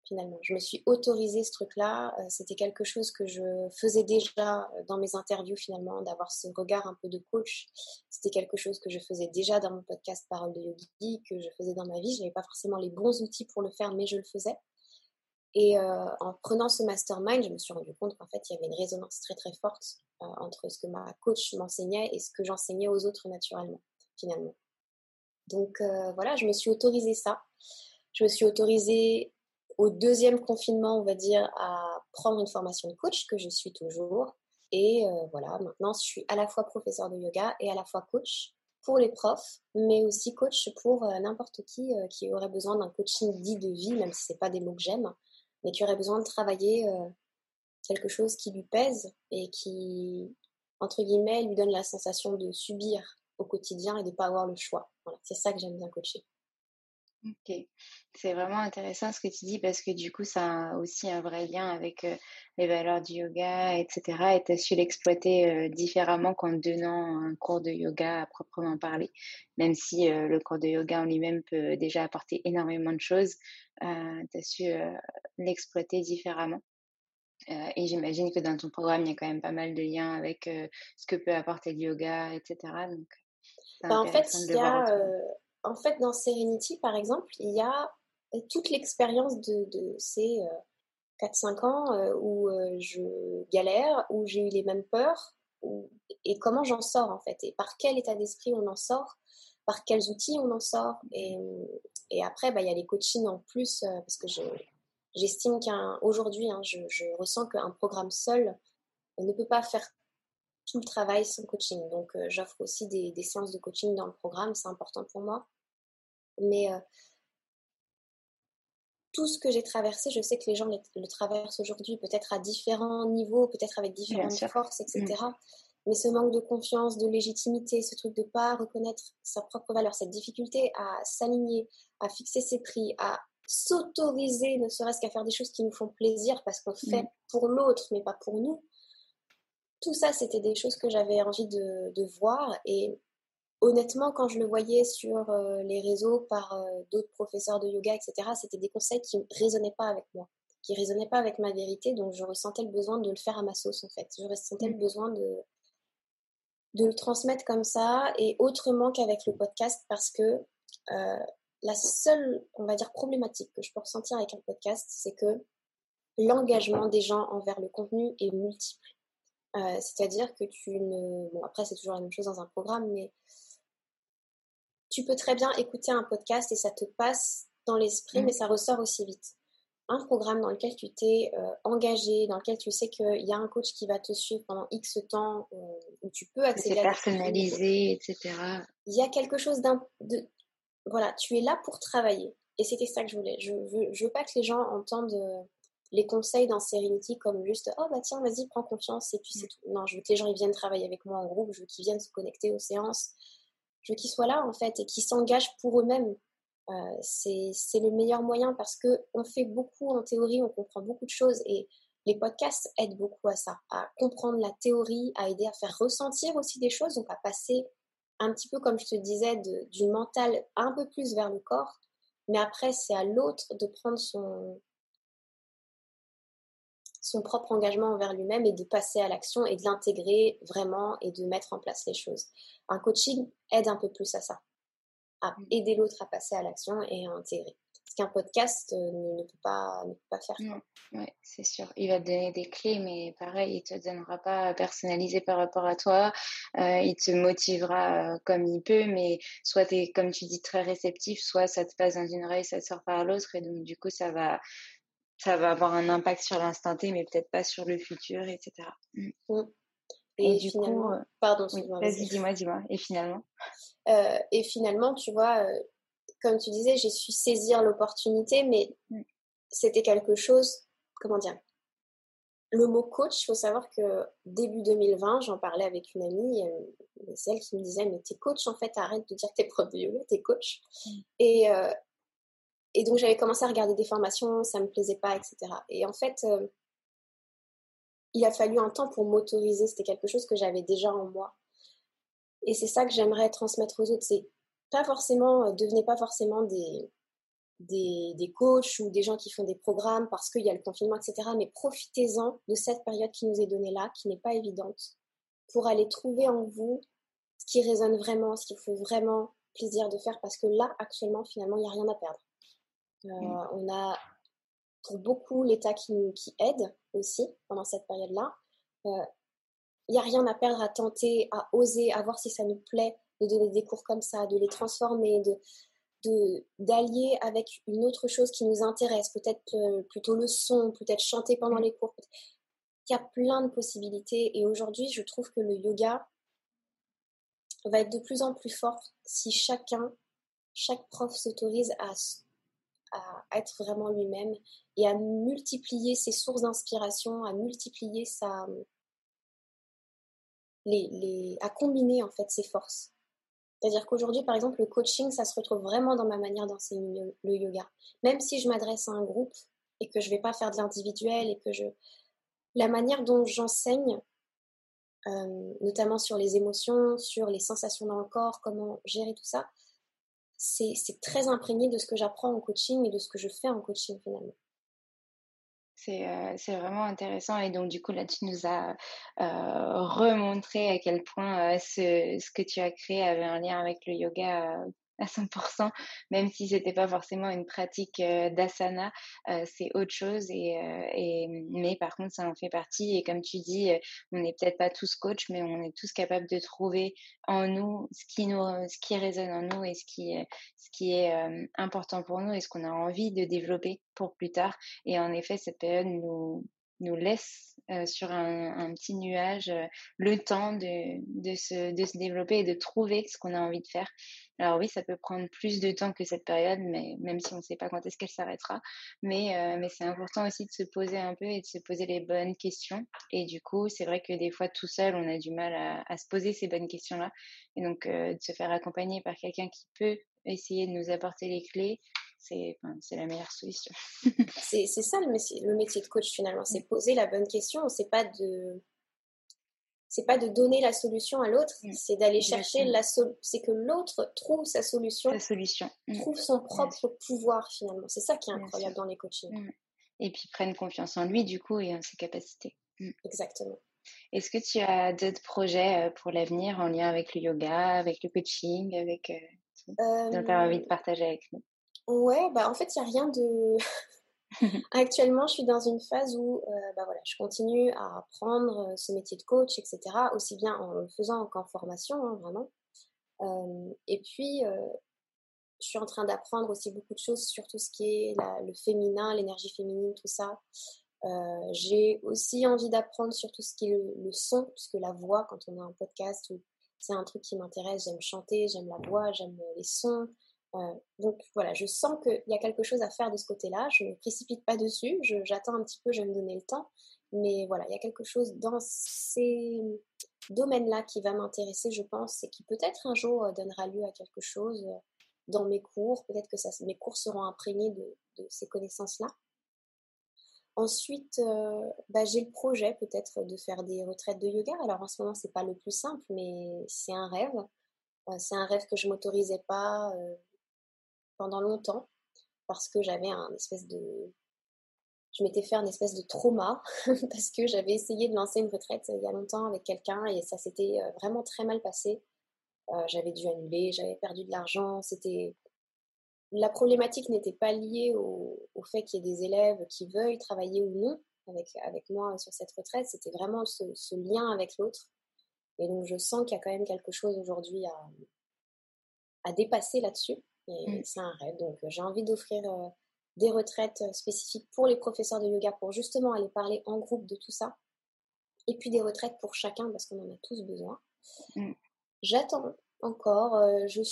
Finalement, je me suis autorisée ce truc-là. Euh, c'était quelque chose que je faisais déjà euh, dans mes interviews finalement, d'avoir ce regard un peu de coach. C'était quelque chose que je faisais déjà dans mon podcast Parole de Yogi, que je faisais dans ma vie. Je n'avais pas forcément les bons outils pour le faire, mais je le faisais. Et euh, en prenant ce mastermind, je me suis rendu compte qu'en fait, il y avait une résonance très très forte entre ce que ma coach m'enseignait et ce que j'enseignais aux autres naturellement, finalement. Donc euh, voilà, je me suis autorisée ça. Je me suis autorisée au deuxième confinement, on va dire, à prendre une formation de coach que je suis toujours. Et euh, voilà, maintenant, je suis à la fois professeur de yoga et à la fois coach pour les profs, mais aussi coach pour euh, n'importe qui qui aurait besoin d'un coaching dit de vie, même si ce n'est pas des mots que j'aime, mais qui aurait besoin de travailler quelque chose qui lui pèse et qui, entre guillemets, lui donne la sensation de subir au quotidien et de ne pas avoir le choix. C'est ça que j'aime bien coacher. Ok, c'est vraiment intéressant ce que tu dis parce que du coup, ça a aussi un vrai lien avec euh, les valeurs du yoga, etc. Et tu as su l'exploiter euh, différemment qu'en donnant un cours de yoga à proprement parler, même si euh, le cours de yoga en lui-même peut déjà apporter énormément de choses, tu as su l'exploiter différemment. et j'imagine que dans ton programme, il y a quand même pas mal de liens avec ce que peut apporter le yoga, etc. Donc, bah, en fait, il y a, euh, en fait, dans Serenity, par exemple, il y a euh, toute l'expérience de, de, ces 4-5 euh, ans où je galère, où j'ai eu les mêmes peurs, et comment j'en sors en fait, et par quel état d'esprit on en sort, par quels outils on en sort. Et, et après, bah, il y a les coachings en plus, parce que j'estime qu'aujourd'hui, hein, je, je, ressens qu'un programme seul ne peut pas faire tout le travail sans coaching. Donc, euh, j'offre aussi des, séances de coaching dans le programme, c'est important pour moi. Mais euh, tout ce que j'ai traversé, je sais que les gens le, traversent aujourd'hui, peut-être à différents niveaux, peut-être avec différentes forces, etc. Mm. Mais ce manque de confiance, de légitimité, ce truc de pas reconnaître sa propre valeur, cette difficulté à s'aligner, à fixer ses prix, à s'autoriser, ne serait-ce qu'à faire des choses qui nous font plaisir parce qu'on fait mm. pour l'autre, mais pas pour nous tout ça, c'était des choses que j'avais envie de, voir. Et honnêtement, quand je le voyais sur les réseaux par d'autres professeurs de yoga, etc., c'était des conseils qui ne résonnaient pas avec moi, qui ne résonnaient pas avec ma vérité, donc je ressentais le besoin de le faire à ma sauce, en fait. Je ressentais le mmh. besoin de, de le transmettre comme ça et autrement qu'avec le podcast parce que la seule, on va dire, problématique que je peux ressentir avec un podcast, c'est que l'engagement des gens envers le contenu est multiple. Euh, c'est-à-dire que tu ne... Bon, après, c'est toujours la même chose dans un programme, mais tu peux très bien écouter un podcast et ça te passe dans l'esprit, mmh. mais ça ressort aussi vite. Un programme dans lequel tu t'es euh, engagé, dans lequel tu sais qu'il y a un coach qui va te suivre pendant X temps, euh, où tu peux accéder à personnalisé, etc. Il y a quelque chose d'un... De... Voilà, tu es là pour travailler. Et c'était ça que je voulais. Je veux, je veux pas que les gens entendent les conseils dans Serenity comme juste oh bah tiens vas-y prends confiance et puis c'est tout. Non, je veux que les gens ils viennent travailler avec moi en groupe, je veux qu'ils viennent se connecter aux séances, je veux qu'ils soient là en fait et qu'ils s'engagent pour eux-mêmes. Euh, c'est le meilleur moyen parce que on fait beaucoup en théorie, on comprend beaucoup de choses et les podcasts aident beaucoup à ça, à comprendre la théorie, à aider à faire ressentir aussi des choses, donc à passer un petit peu comme je te disais du mental un peu plus vers le corps. Mais après, c'est à l'autre de prendre son, son propre engagement envers lui-même et de passer à l'action et de l'intégrer vraiment et de mettre en place les choses. Un coaching aide un peu plus à ça, à mm. aider l'autre à passer à l'action et à intégrer. Ce qu'un podcast euh, ne, peut pas, ne peut pas faire. Oui, c'est sûr. Il va te donner des clés, mais pareil, il te donnera pas personnalisé par rapport à toi. Euh, il te motivera euh, comme il peut, mais soit tu es, comme tu dis, très réceptif, soit ça te passe dans une oreille, ça sort par l'autre, et donc du coup, ça va, ça va avoir un impact sur l'instant T, mais peut-être pas sur le futur, etc. Mm. Mm. Et, du coup, euh, pardon, vas-y, dis-moi, dis-moi. Et finalement? Euh, Et finalement, tu vois, euh, comme tu disais, j'ai su saisir l'opportunité, mais mm. c'était quelque chose, comment dire? Le mot coach, il faut savoir que début 2020, j'en parlais avec une amie, celle qui me disait, mais t'es coach en fait, arrête de dire que t'es prof de yoga, t'es coach. Et et donc j'avais commencé à regarder des formations, ça me plaisait pas, etc. Et en fait, euh, il a fallu un temps pour m'autoriser. C'était quelque chose que j'avais déjà en moi. Et c'est ça que j'aimerais transmettre aux autres. C'est pas forcément, euh, devenez pas forcément des, des, des, coachs ou des gens qui font des programmes parce qu'il y a le confinement, etc. Mais profitez-en de cette période qui nous est donnée là, qui n'est pas évidente, pour aller trouver en vous ce qui résonne vraiment, ce qui vous fait vraiment plaisir de faire, parce que là, actuellement, finalement, il n'y a rien à perdre. Euh, mmh. On a pour beaucoup l'État qui, qui aide aussi pendant cette période-là. Il euh, n'y a rien à perdre à tenter, à oser, à voir si ça nous plaît, de donner des cours comme ça, de les transformer, de d'allier avec une autre chose qui nous intéresse, peut-être euh, plutôt le son, peut-être chanter pendant mmh. les cours. Il y a plein de possibilités et aujourd'hui, je trouve que le yoga va être de plus en plus fort si chacun, chaque prof s'autorise à à être vraiment lui-même et à multiplier ses sources d'inspiration, à multiplier sa, les, les, à combiner en fait ses forces. C'est-à-dire qu'aujourd'hui, par exemple, le coaching, ça se retrouve vraiment dans ma manière d'enseigner le yoga. Même si je m'adresse à un groupe et que je vais pas faire de l'individuel et que je, la manière dont j'enseigne, euh, notamment sur les émotions, sur les sensations dans le corps, comment gérer tout ça, c'est très imprégné de ce que j'apprends en coaching et de ce que je fais en coaching finalement. C'est euh, vraiment intéressant et donc du coup là tu nous as euh, remontré à quel point euh, ce, ce, que tu as créé avait un lien avec le yoga à 100%, même si c'était pas forcément une pratique euh, d'asana, euh, c'est autre chose. Et, euh, et, mais par contre, ça en fait partie. Et comme tu dis, on n'est peut-être pas tous coachs, mais on est tous capables de trouver en nous ce qui nous, ce qui résonne en nous et ce qui, ce qui est important pour nous et ce qu'on a envie de développer pour plus tard. Et en effet, cette période nous nous laisse sur un, petit nuage le temps de, de, se, de se développer et de trouver ce qu'on a envie de faire. Alors oui, ça peut prendre plus de temps que cette période, mais même si on ne sait pas quand est-ce qu'elle s'arrêtera. Mais, euh, mais c'est important aussi de se poser un peu et de se poser les bonnes questions. Et du coup, c'est vrai que des fois, tout seul, on a du mal à, se poser ces bonnes questions-là. Et donc, euh, de se faire accompagner par quelqu'un qui peut essayer de nous apporter les clés, c'est la meilleure solution. c'est ça le métier, le métier de coach finalement, c'est poser la bonne question. C'est pas de c'est pas de donner la solution à l'autre, mmh. c'est d'aller chercher la solution. C'est que l'autre trouve sa solution. Mmh. Trouve son propre pouvoir finalement. C'est ça qui est incroyable dans les coachings. Mmh. Et puis prenne confiance en lui du coup et en ses capacités. Exactement. Est-ce que tu as d'autres projets euh, pour l'avenir en lien avec le yoga, avec le coaching, avec euh, dont tu as envie de partager avec nous? Ouais, bah en fait, il n'y a rien de. Actuellement, je suis dans une phase où euh, bah voilà, je continue à apprendre euh, ce métier de coach, etc., aussi bien en le faisant qu'en formation, hein, vraiment. Euh, et puis, je suis en train d'apprendre aussi beaucoup de choses sur tout ce qui est le féminin, l'énergie féminine, tout ça. J'ai aussi envie d'apprendre sur tout ce qui est le, le, son, puisque la voix, quand on a un podcast, c'est un truc qui m'intéresse. J'aime chanter, j'aime la voix, j'aime les sons. Euh, donc voilà, je sens qu'il y a quelque chose à faire de ce côté-là. Je ne précipite pas dessus, j'attends un petit peu, je vais me donner le temps. Mais voilà, il y a quelque chose dans ces domaines-là qui va m'intéresser, je pense, et qui peut-être un jour euh, donnera lieu à quelque chose euh, dans mes cours. Peut-être que mes cours seront imprégnés de, ces connaissances-là. Ensuite, bah, j'ai le projet peut-être de faire des retraites de yoga. Alors en ce moment, c'est pas le plus simple, mais c'est un rêve. c'est un rêve que je m'autorisais pas pendant longtemps parce que j'avais un espèce de je m'étais fait un espèce de trauma parce que j'avais essayé de lancer une retraite il y a longtemps avec quelqu'un et ça s'était euh, vraiment très mal passé. Euh, j'avais dû annuler, j'avais perdu de l'argent. C'était la problématique n'était pas liée au, fait qu'il y ait des élèves qui veuillent travailler ou non avec, avec moi sur cette retraite. C'était vraiment ce, ce, lien avec l'autre. Et donc je sens qu'il y a quand même quelque chose aujourd'hui à, à dépasser là-dessus. Et mmh. c'est un rêve. Donc, euh, j'ai envie d'offrir euh, des retraites euh, spécifiques pour les professeurs de yoga pour justement aller parler en groupe de tout ça. Et puis des retraites pour chacun parce qu'on en a tous besoin. Mmh. J'attends encore.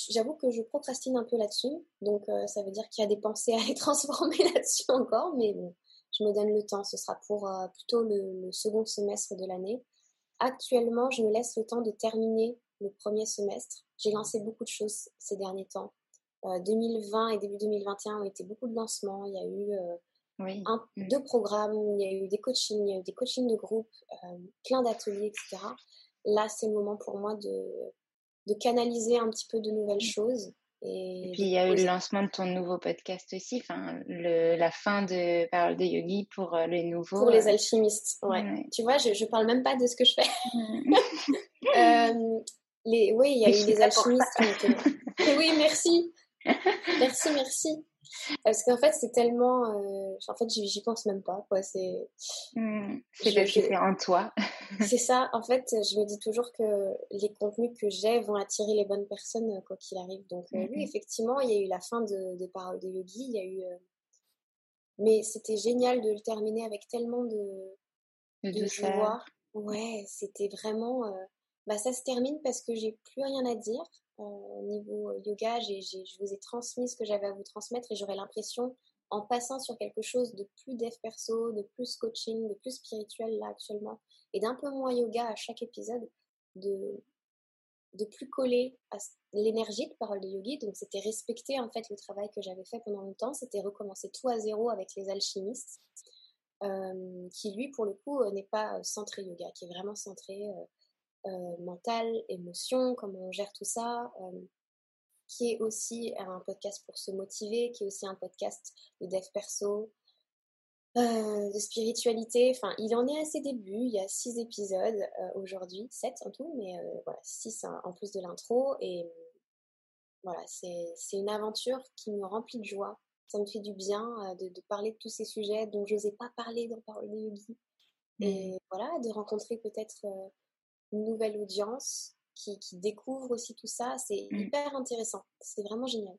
J'avoue que je procrastine un peu là-dessus. Donc, ça veut dire qu'il y a des pensées à les transformer là-dessus encore. Mais bon, je me donne le temps. Ce sera pour plutôt le, le, second semestre de l'année. Actuellement, je me laisse le temps de terminer le premier semestre. J'ai lancé beaucoup de choses ces derniers temps. 2020 euh, et début 2021 ont été beaucoup de lancements. Il y a eu euh, un, mm. deux programmes, il y a eu des coachings, il y a eu des coachings de groupe, euh, plein d'ateliers, etc. Là, c'est le moment pour moi de, de canaliser un petit peu de nouvelles mm. choses. Et, puis il y a eu le lancement de ton nouveau podcast aussi, enfin le, la fin de Parole de Yogi pour les nouveaux. Pour les alchimistes, ouais. Tu vois, je, je parle même pas de ce que je fais. Les, oui, il y a eu les alchimistes. oui, merci. Merci, merci. Parce qu'en fait, c'est tellement. Euh, en fait, j'y pense même pas. Quoi. C'est. Mmh, c'est en toi. c'est ça. En fait, je me dis toujours que les contenus que j'ai vont attirer les bonnes personnes, quoi qu'il arrive. Donc, euh, oui, mmh effectivement, il y a eu la fin de, de Parole de Yogi. Il y a eu. Euh, mais c'était génial de le terminer avec tellement de. De, joie. Ouais, c'était vraiment. Bah, ça se termine parce que j'ai plus rien à dire au niveau euh, yoga, je vous ai transmis ce que j'avais à vous transmettre et j'aurais l'impression, en passant sur quelque chose de plus dev perso, de plus coaching, de plus spirituel là actuellement, et d'un peu moins yoga à chaque épisode, de, de plus coller à l'énergie de parole de yogi. Donc c'était respecter en fait le travail que j'avais fait pendant longtemps, c'était recommencer tout à zéro avec les alchimistes, euh, qui lui pour le coup euh, n'est pas centré yoga, qui est vraiment centré euh, mental, émotion, comment on gère tout ça, euh, qui est aussi un podcast pour se motiver, qui est aussi un podcast de dev perso, euh, de spiritualité. Enfin, il en est à ses débuts. Il y a six épisodes aujourd'hui, sept en tout, mais voilà, six en plus de l'intro. Et voilà, c'est une aventure qui me remplit de joie. Ça me fait du bien de, de parler de tous ces sujets dont je n'osais pas parler dans Parole de Yogi. Et voilà, de rencontrer peut-être une nouvelle audience qui, qui découvre aussi tout ça. C'est mmh. hyper intéressant. C'est vraiment génial.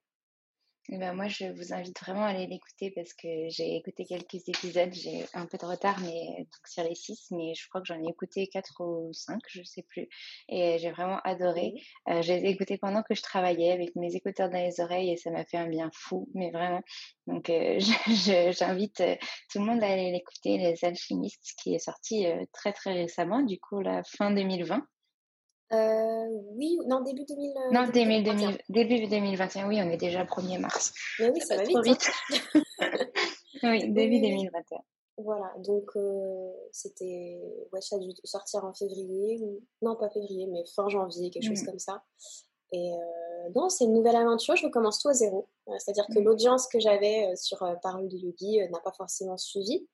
Eh ben moi, je vous invite vraiment à aller l'écouter parce que j'ai écouté quelques épisodes. J'ai un peu de retard mais, donc sur les six, mais je crois que j'en ai écouté quatre ou cinq, je sais plus. Et j'ai vraiment adoré. Euh, je les ai écoutés pendant que je travaillais avec mes écouteurs dans les oreilles et ça m'a fait un bien fou, mais vraiment. Donc, euh, j'invite euh, tout le monde à aller l'écouter, Les Alchimistes, qui est sorti très très récemment, du coup, la fin 2020. Euh, oui, non, début 2000. Euh, non, début, 2021, oui, on est déjà 1er mars. Mais oui, ça, va, vite. Hein. oui, début 2021. Voilà, donc c'était. Ouais, ça a dû sortir en février, non pas février, mais fin janvier, quelque chose mmh. comme ça. Et non, c'est une nouvelle aventure, je recommence tout à zéro. C'est-à-dire que mmh. l'audience que j'avais sur Parole de Yogi n'a pas forcément suivi.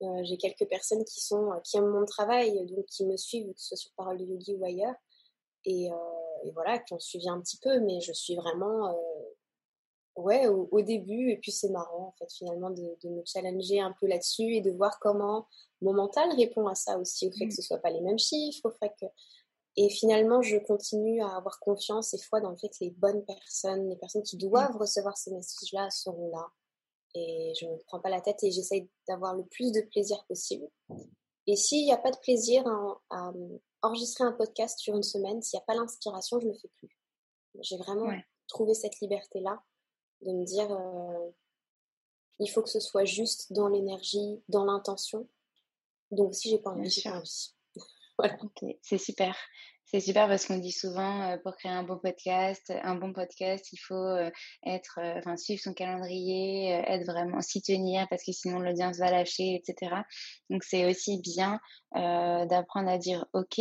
J'ai quelques personnes qui, sont, qui aiment mon travail, donc qui me suivent, que ce soit sur Parole de Yogi ou ailleurs. Et, et voilà, qui ont suivi un petit peu, mais je suis vraiment ouais, au, début. Et puis c'est marrant, en fait, finalement, de, me challenger un peu là-dessus et de voir comment mon mental répond à ça aussi, au fait que mmh. ce soit pas les mêmes chiffres, au fait que. Et finalement, je continue à avoir confiance et foi dans le fait que les bonnes personnes, les personnes qui doivent mmh. recevoir ces messages-là seront là. Et je ne me prends pas la tête et j'essaye d'avoir le plus de plaisir possible. Et s'il n'y a pas de plaisir à, enregistrer un podcast sur une semaine, s'il n'y a pas l'inspiration, je ne le fais plus. J'ai vraiment trouvé cette liberté-là de me dire euh, il faut que ce soit juste dans l'énergie, dans l'intention. Donc si j'ai pas envie, j'ai pas envie. voilà. c'est super. C'est super parce qu'on dit souvent euh, pour créer un bon podcast, un bon podcast, il faut euh, être, enfin suivre son calendrier, être vraiment s'y tenir parce que sinon l'audience va lâcher, etc. Donc c'est aussi bien d'apprendre à dire ok,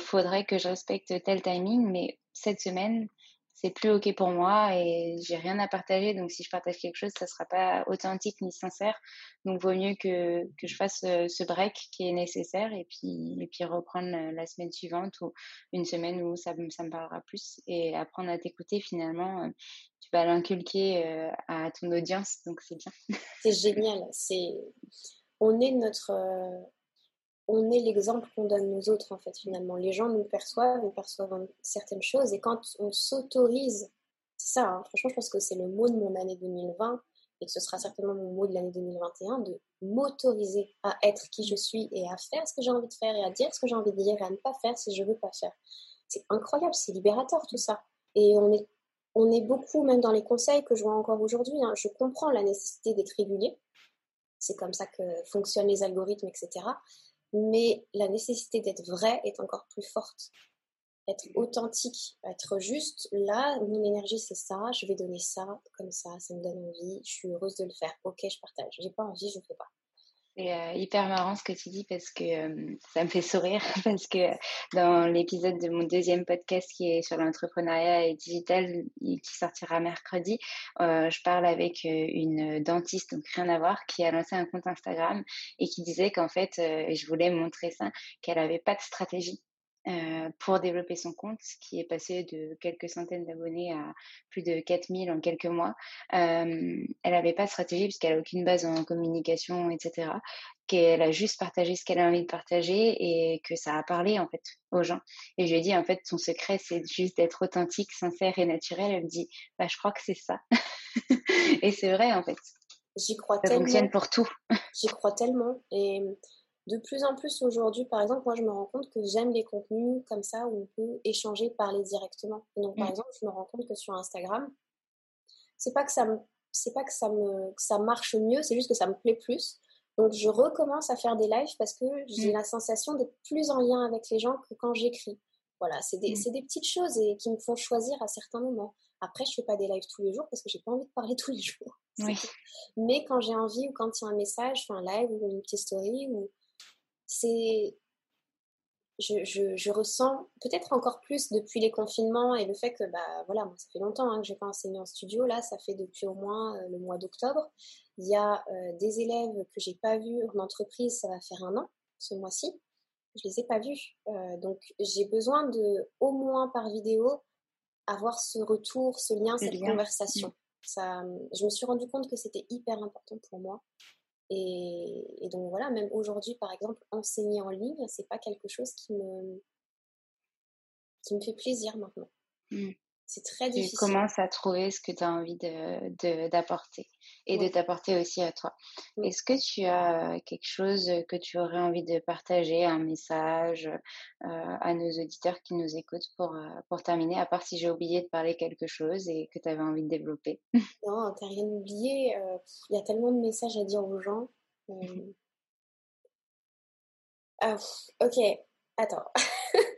faudrait que je respecte tel timing, mais cette semaine, c'est plus ok pour moi et j'ai rien à partager. Donc si je partage quelque chose, ça sera pas authentique ni sincère. Donc vaut mieux que, que je fasse euh, ce break qui est nécessaire et puis et puis reprendre la semaine suivante ou une semaine où ça, ça me parlera plus et apprendre à t'écouter finalement. Euh, tu vas l'inculquer euh, à ton audience, donc c'est bien. C'est génial. C'est on est notre on est l'exemple qu'on donne aux autres, en fait, finalement. Les gens nous perçoivent, nous perçoivent certaines choses, et quand on s'autorise, c'est ça, hein, franchement, je pense que c'est le mot de mon année 2020, et que ce sera certainement mon mot de l'année 2021, de m'autoriser à être qui je suis et à faire ce que j'ai envie de faire et à dire ce que j'ai envie de dire et à ne pas faire si je veux pas faire. C'est incroyable, c'est libérateur tout ça. Et on est, on est beaucoup, même dans les conseils que je vois encore aujourd'hui, hein, je comprends la nécessité d'être régulier. C'est comme ça que fonctionnent les algorithmes, etc mais la nécessité d'être vrai est encore plus forte. Être authentique, être juste, là, mon énergie c'est ça, je vais donner ça, comme ça, ça me donne envie, je suis heureuse de le faire, ok, je partage, j'ai pas envie, je ne fais pas. C'est euh, hyper marrant ce que tu dis parce que euh, ça me fait sourire parce que dans l'épisode de mon deuxième podcast qui est sur l'entrepreneuriat et digital qui sortira mercredi, euh, je parle avec une dentiste, donc rien à voir, qui a lancé un compte Instagram et qui disait qu'en fait, je voulais montrer ça, qu'elle n'avait pas de stratégie euh, pour développer son compte, qui est passé de quelques centaines d'abonnés à plus de 4000 en quelques mois. Euh, elle n'avait pas de stratégie puisqu'elle n'a aucune base en communication, etc. Qu'elle a juste partagé ce qu'elle a envie de partager et que ça a parlé en fait aux gens. Et je lui ai dit en fait son secret c'est juste d'être authentique, sincère et naturel. Elle me dit bah je crois que c'est ça. et c'est vrai en fait. J'y crois ça tellement. fonctionne pour tout. J'y crois tellement et de plus en plus aujourd'hui, par exemple, moi je me rends compte que j'aime les contenus comme ça où on peut échanger, parler directement. donc par mmh. exemple, je me rends compte que sur Instagram, c'est pas que ça me, c'est pas que ça me, que ça marche mieux, c'est juste que ça me plaît plus. Donc je recommence à faire des lives parce que j'ai mmh. la sensation d'être plus en lien avec les gens que quand j'écris. Voilà, c'est des, mmh. des, petites choses et qui me font choisir à certains moments. Après, je fais pas des lives tous les jours parce que j'ai pas envie de parler tous les jours. Mais quand j'ai envie ou quand il y a un message, je fais un live ou une petite story ou c'est je, je, je, ressens peut-être encore plus depuis les confinements et le fait que bah voilà moi ça fait longtemps hein, que j'ai pas enseigné en studio. Là ça fait depuis au moins euh, le mois d'octobre. Il y a euh, des élèves que j'ai pas vus en entreprise ça va faire un an ce mois-ci. Je les ai pas vus. Euh, donc j'ai besoin de au moins par vidéo avoir ce retour ce lien cette conversation. Ça je me suis rendu compte que c'était hyper important pour moi et, donc voilà, même aujourd'hui, par exemple, enseigner en ligne, c'est pas quelque chose qui me, qui me fait plaisir maintenant. Mmh. C'est très difficile. Tu commences à trouver ce que tu as envie d'apporter de, et de t'apporter aussi à toi. Est-ce que tu as quelque chose que tu aurais envie de partager, un message euh, à nos auditeurs qui nous écoutent pour, euh, pour terminer, à part si j'ai oublié de parler quelque chose et que tu avais envie de développer? Non, tu n'as rien oublié. Euh, il y a tellement de messages à dire aux gens. Ah, ok, attends.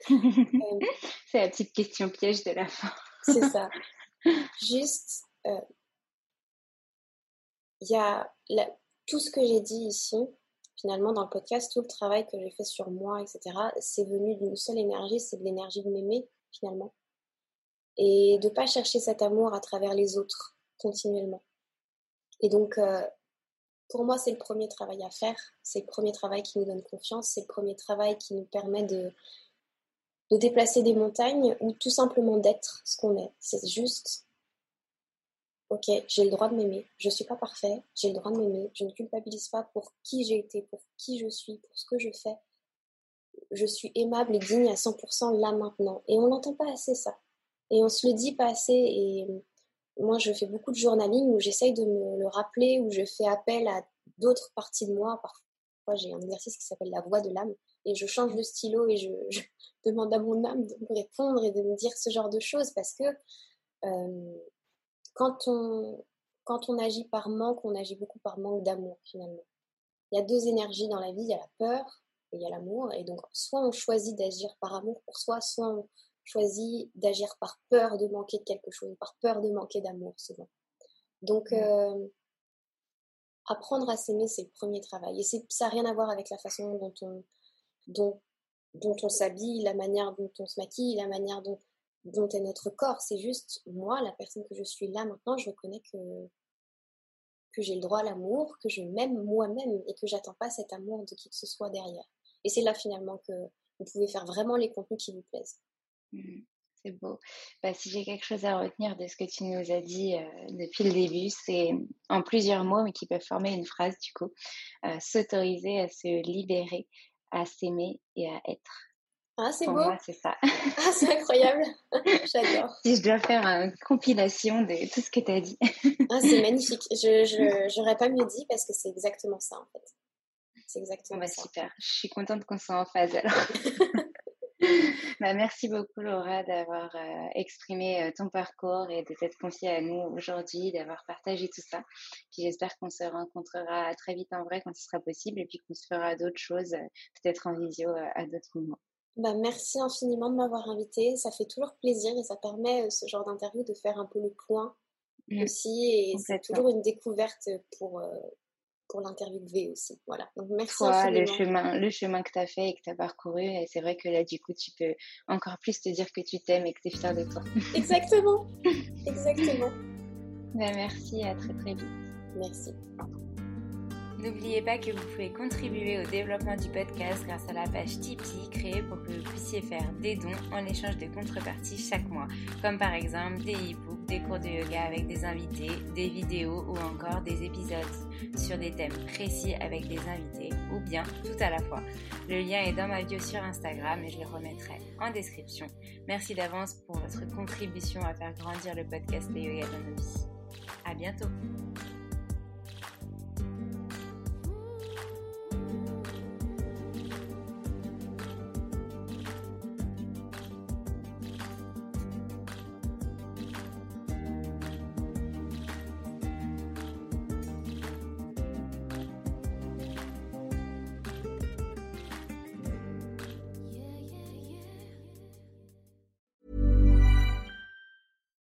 C'est la petite question piège de la fin. C'est ça. Juste, il euh, y a tout ce que j'ai dit ici, finalement, dans le podcast, tout le travail que j'ai fait sur moi, etc., c'est venu d'une seule énergie, c'est de l'énergie de m'aimer, finalement. Et de pas chercher cet amour à travers les autres, continuellement. Et donc, euh, pour moi, c'est le premier travail à faire. C'est le premier travail qui nous donne confiance. C'est le premier travail qui nous permet de, de déplacer des montagnes ou tout simplement d'être ce qu'on est. C'est juste, ok, j'ai le droit de m'aimer. Je ne suis pas parfait. J'ai le droit de m'aimer. Je ne culpabilise pas pour qui j'ai été, pour qui je suis, pour ce que je fais. Je suis aimable et digne à 100% là maintenant. Et on n'entend pas assez ça. Et on se le dit pas assez. Et moi, je fais beaucoup de journaling où j'essaye de me le rappeler, où je fais appel à d'autres parties de moi. Parfois, j'ai un exercice qui s'appelle la voix de l'âme et je change de stylo et je, demande à mon âme de me répondre et de me dire ce genre de choses parce que euh, quand, on, quand on agit par manque, on agit beaucoup par manque d'amour finalement. Il y a deux énergies dans la vie, il y a la peur et il y a l'amour. Et donc, soit on choisit d'agir par amour pour soi, soit on, choisi d'agir par peur de manquer de quelque chose, par peur de manquer d'amour souvent. Donc, euh, apprendre à s'aimer, c'est le premier travail. Et ça n'a rien à voir avec la façon dont on, dont, dont on s'habille, la manière dont on se maquille, la manière dont, dont est notre corps. C'est juste moi, la personne que je suis là maintenant, je reconnais que, que j'ai le droit à l'amour, que je m'aime moi-même et que j'attends pas cet amour de qui que ce soit derrière. Et c'est là finalement que vous pouvez faire vraiment les contenus qui vous plaisent. Mmh, c'est beau. Bah, si j'ai quelque chose à retenir de ce que tu nous as dit euh, depuis le début, c'est en plusieurs mots, mais qui peuvent former une phrase du coup, euh, s'autoriser à se libérer, à s'aimer et à être. Ah, c'est beau. c'est ça. Ah, c'est incroyable. J'adore. Si je dois faire une compilation de tout ce que tu as dit. ah, c'est magnifique. Je n'aurais pas mieux dit parce que c'est exactement ça en fait. C'est exactement bah, ça. Super. Je suis contente qu'on soit en phase alors. Bah, merci beaucoup Laura d'avoir euh, exprimé euh, ton parcours et de t'être confiée à nous aujourd'hui, d'avoir partagé tout ça. Puis j'espère qu'on se rencontrera très vite en vrai quand ce sera possible et puis qu'on se fera d'autres choses, euh, peut-être en visio à d'autres moments. Bah, merci infiniment de m'avoir invité. Ça fait toujours plaisir et ça permet ce genre d'interview de faire un peu le point mmh. aussi. Et c'est toujours une découverte pour, pour l'interviewer aussi. Voilà. Donc merci Toi, le chemin, le chemin que tu as fait et que tu as parcouru. Et c'est vrai que là, du coup, tu peux encore plus te dire que tu t'aimes et que tu es fière de toi. Exactement. Exactement. Ben, merci, à très très vite. Merci. N'oubliez pas que vous pouvez contribuer au développement du podcast grâce à la page Tipeee créée pour que vous puissiez faire des dons en échange de contreparties chaque mois, comme par exemple des e-books, des cours de yoga avec des invités, des vidéos ou encore des épisodes sur des thèmes précis avec des invités ou bien tout à la fois. Le lien est dans ma bio sur Instagram et je le remettrai en description. Merci d'avance pour votre contribution à faire grandir le podcast de Yoga dans nos vies. À bientôt!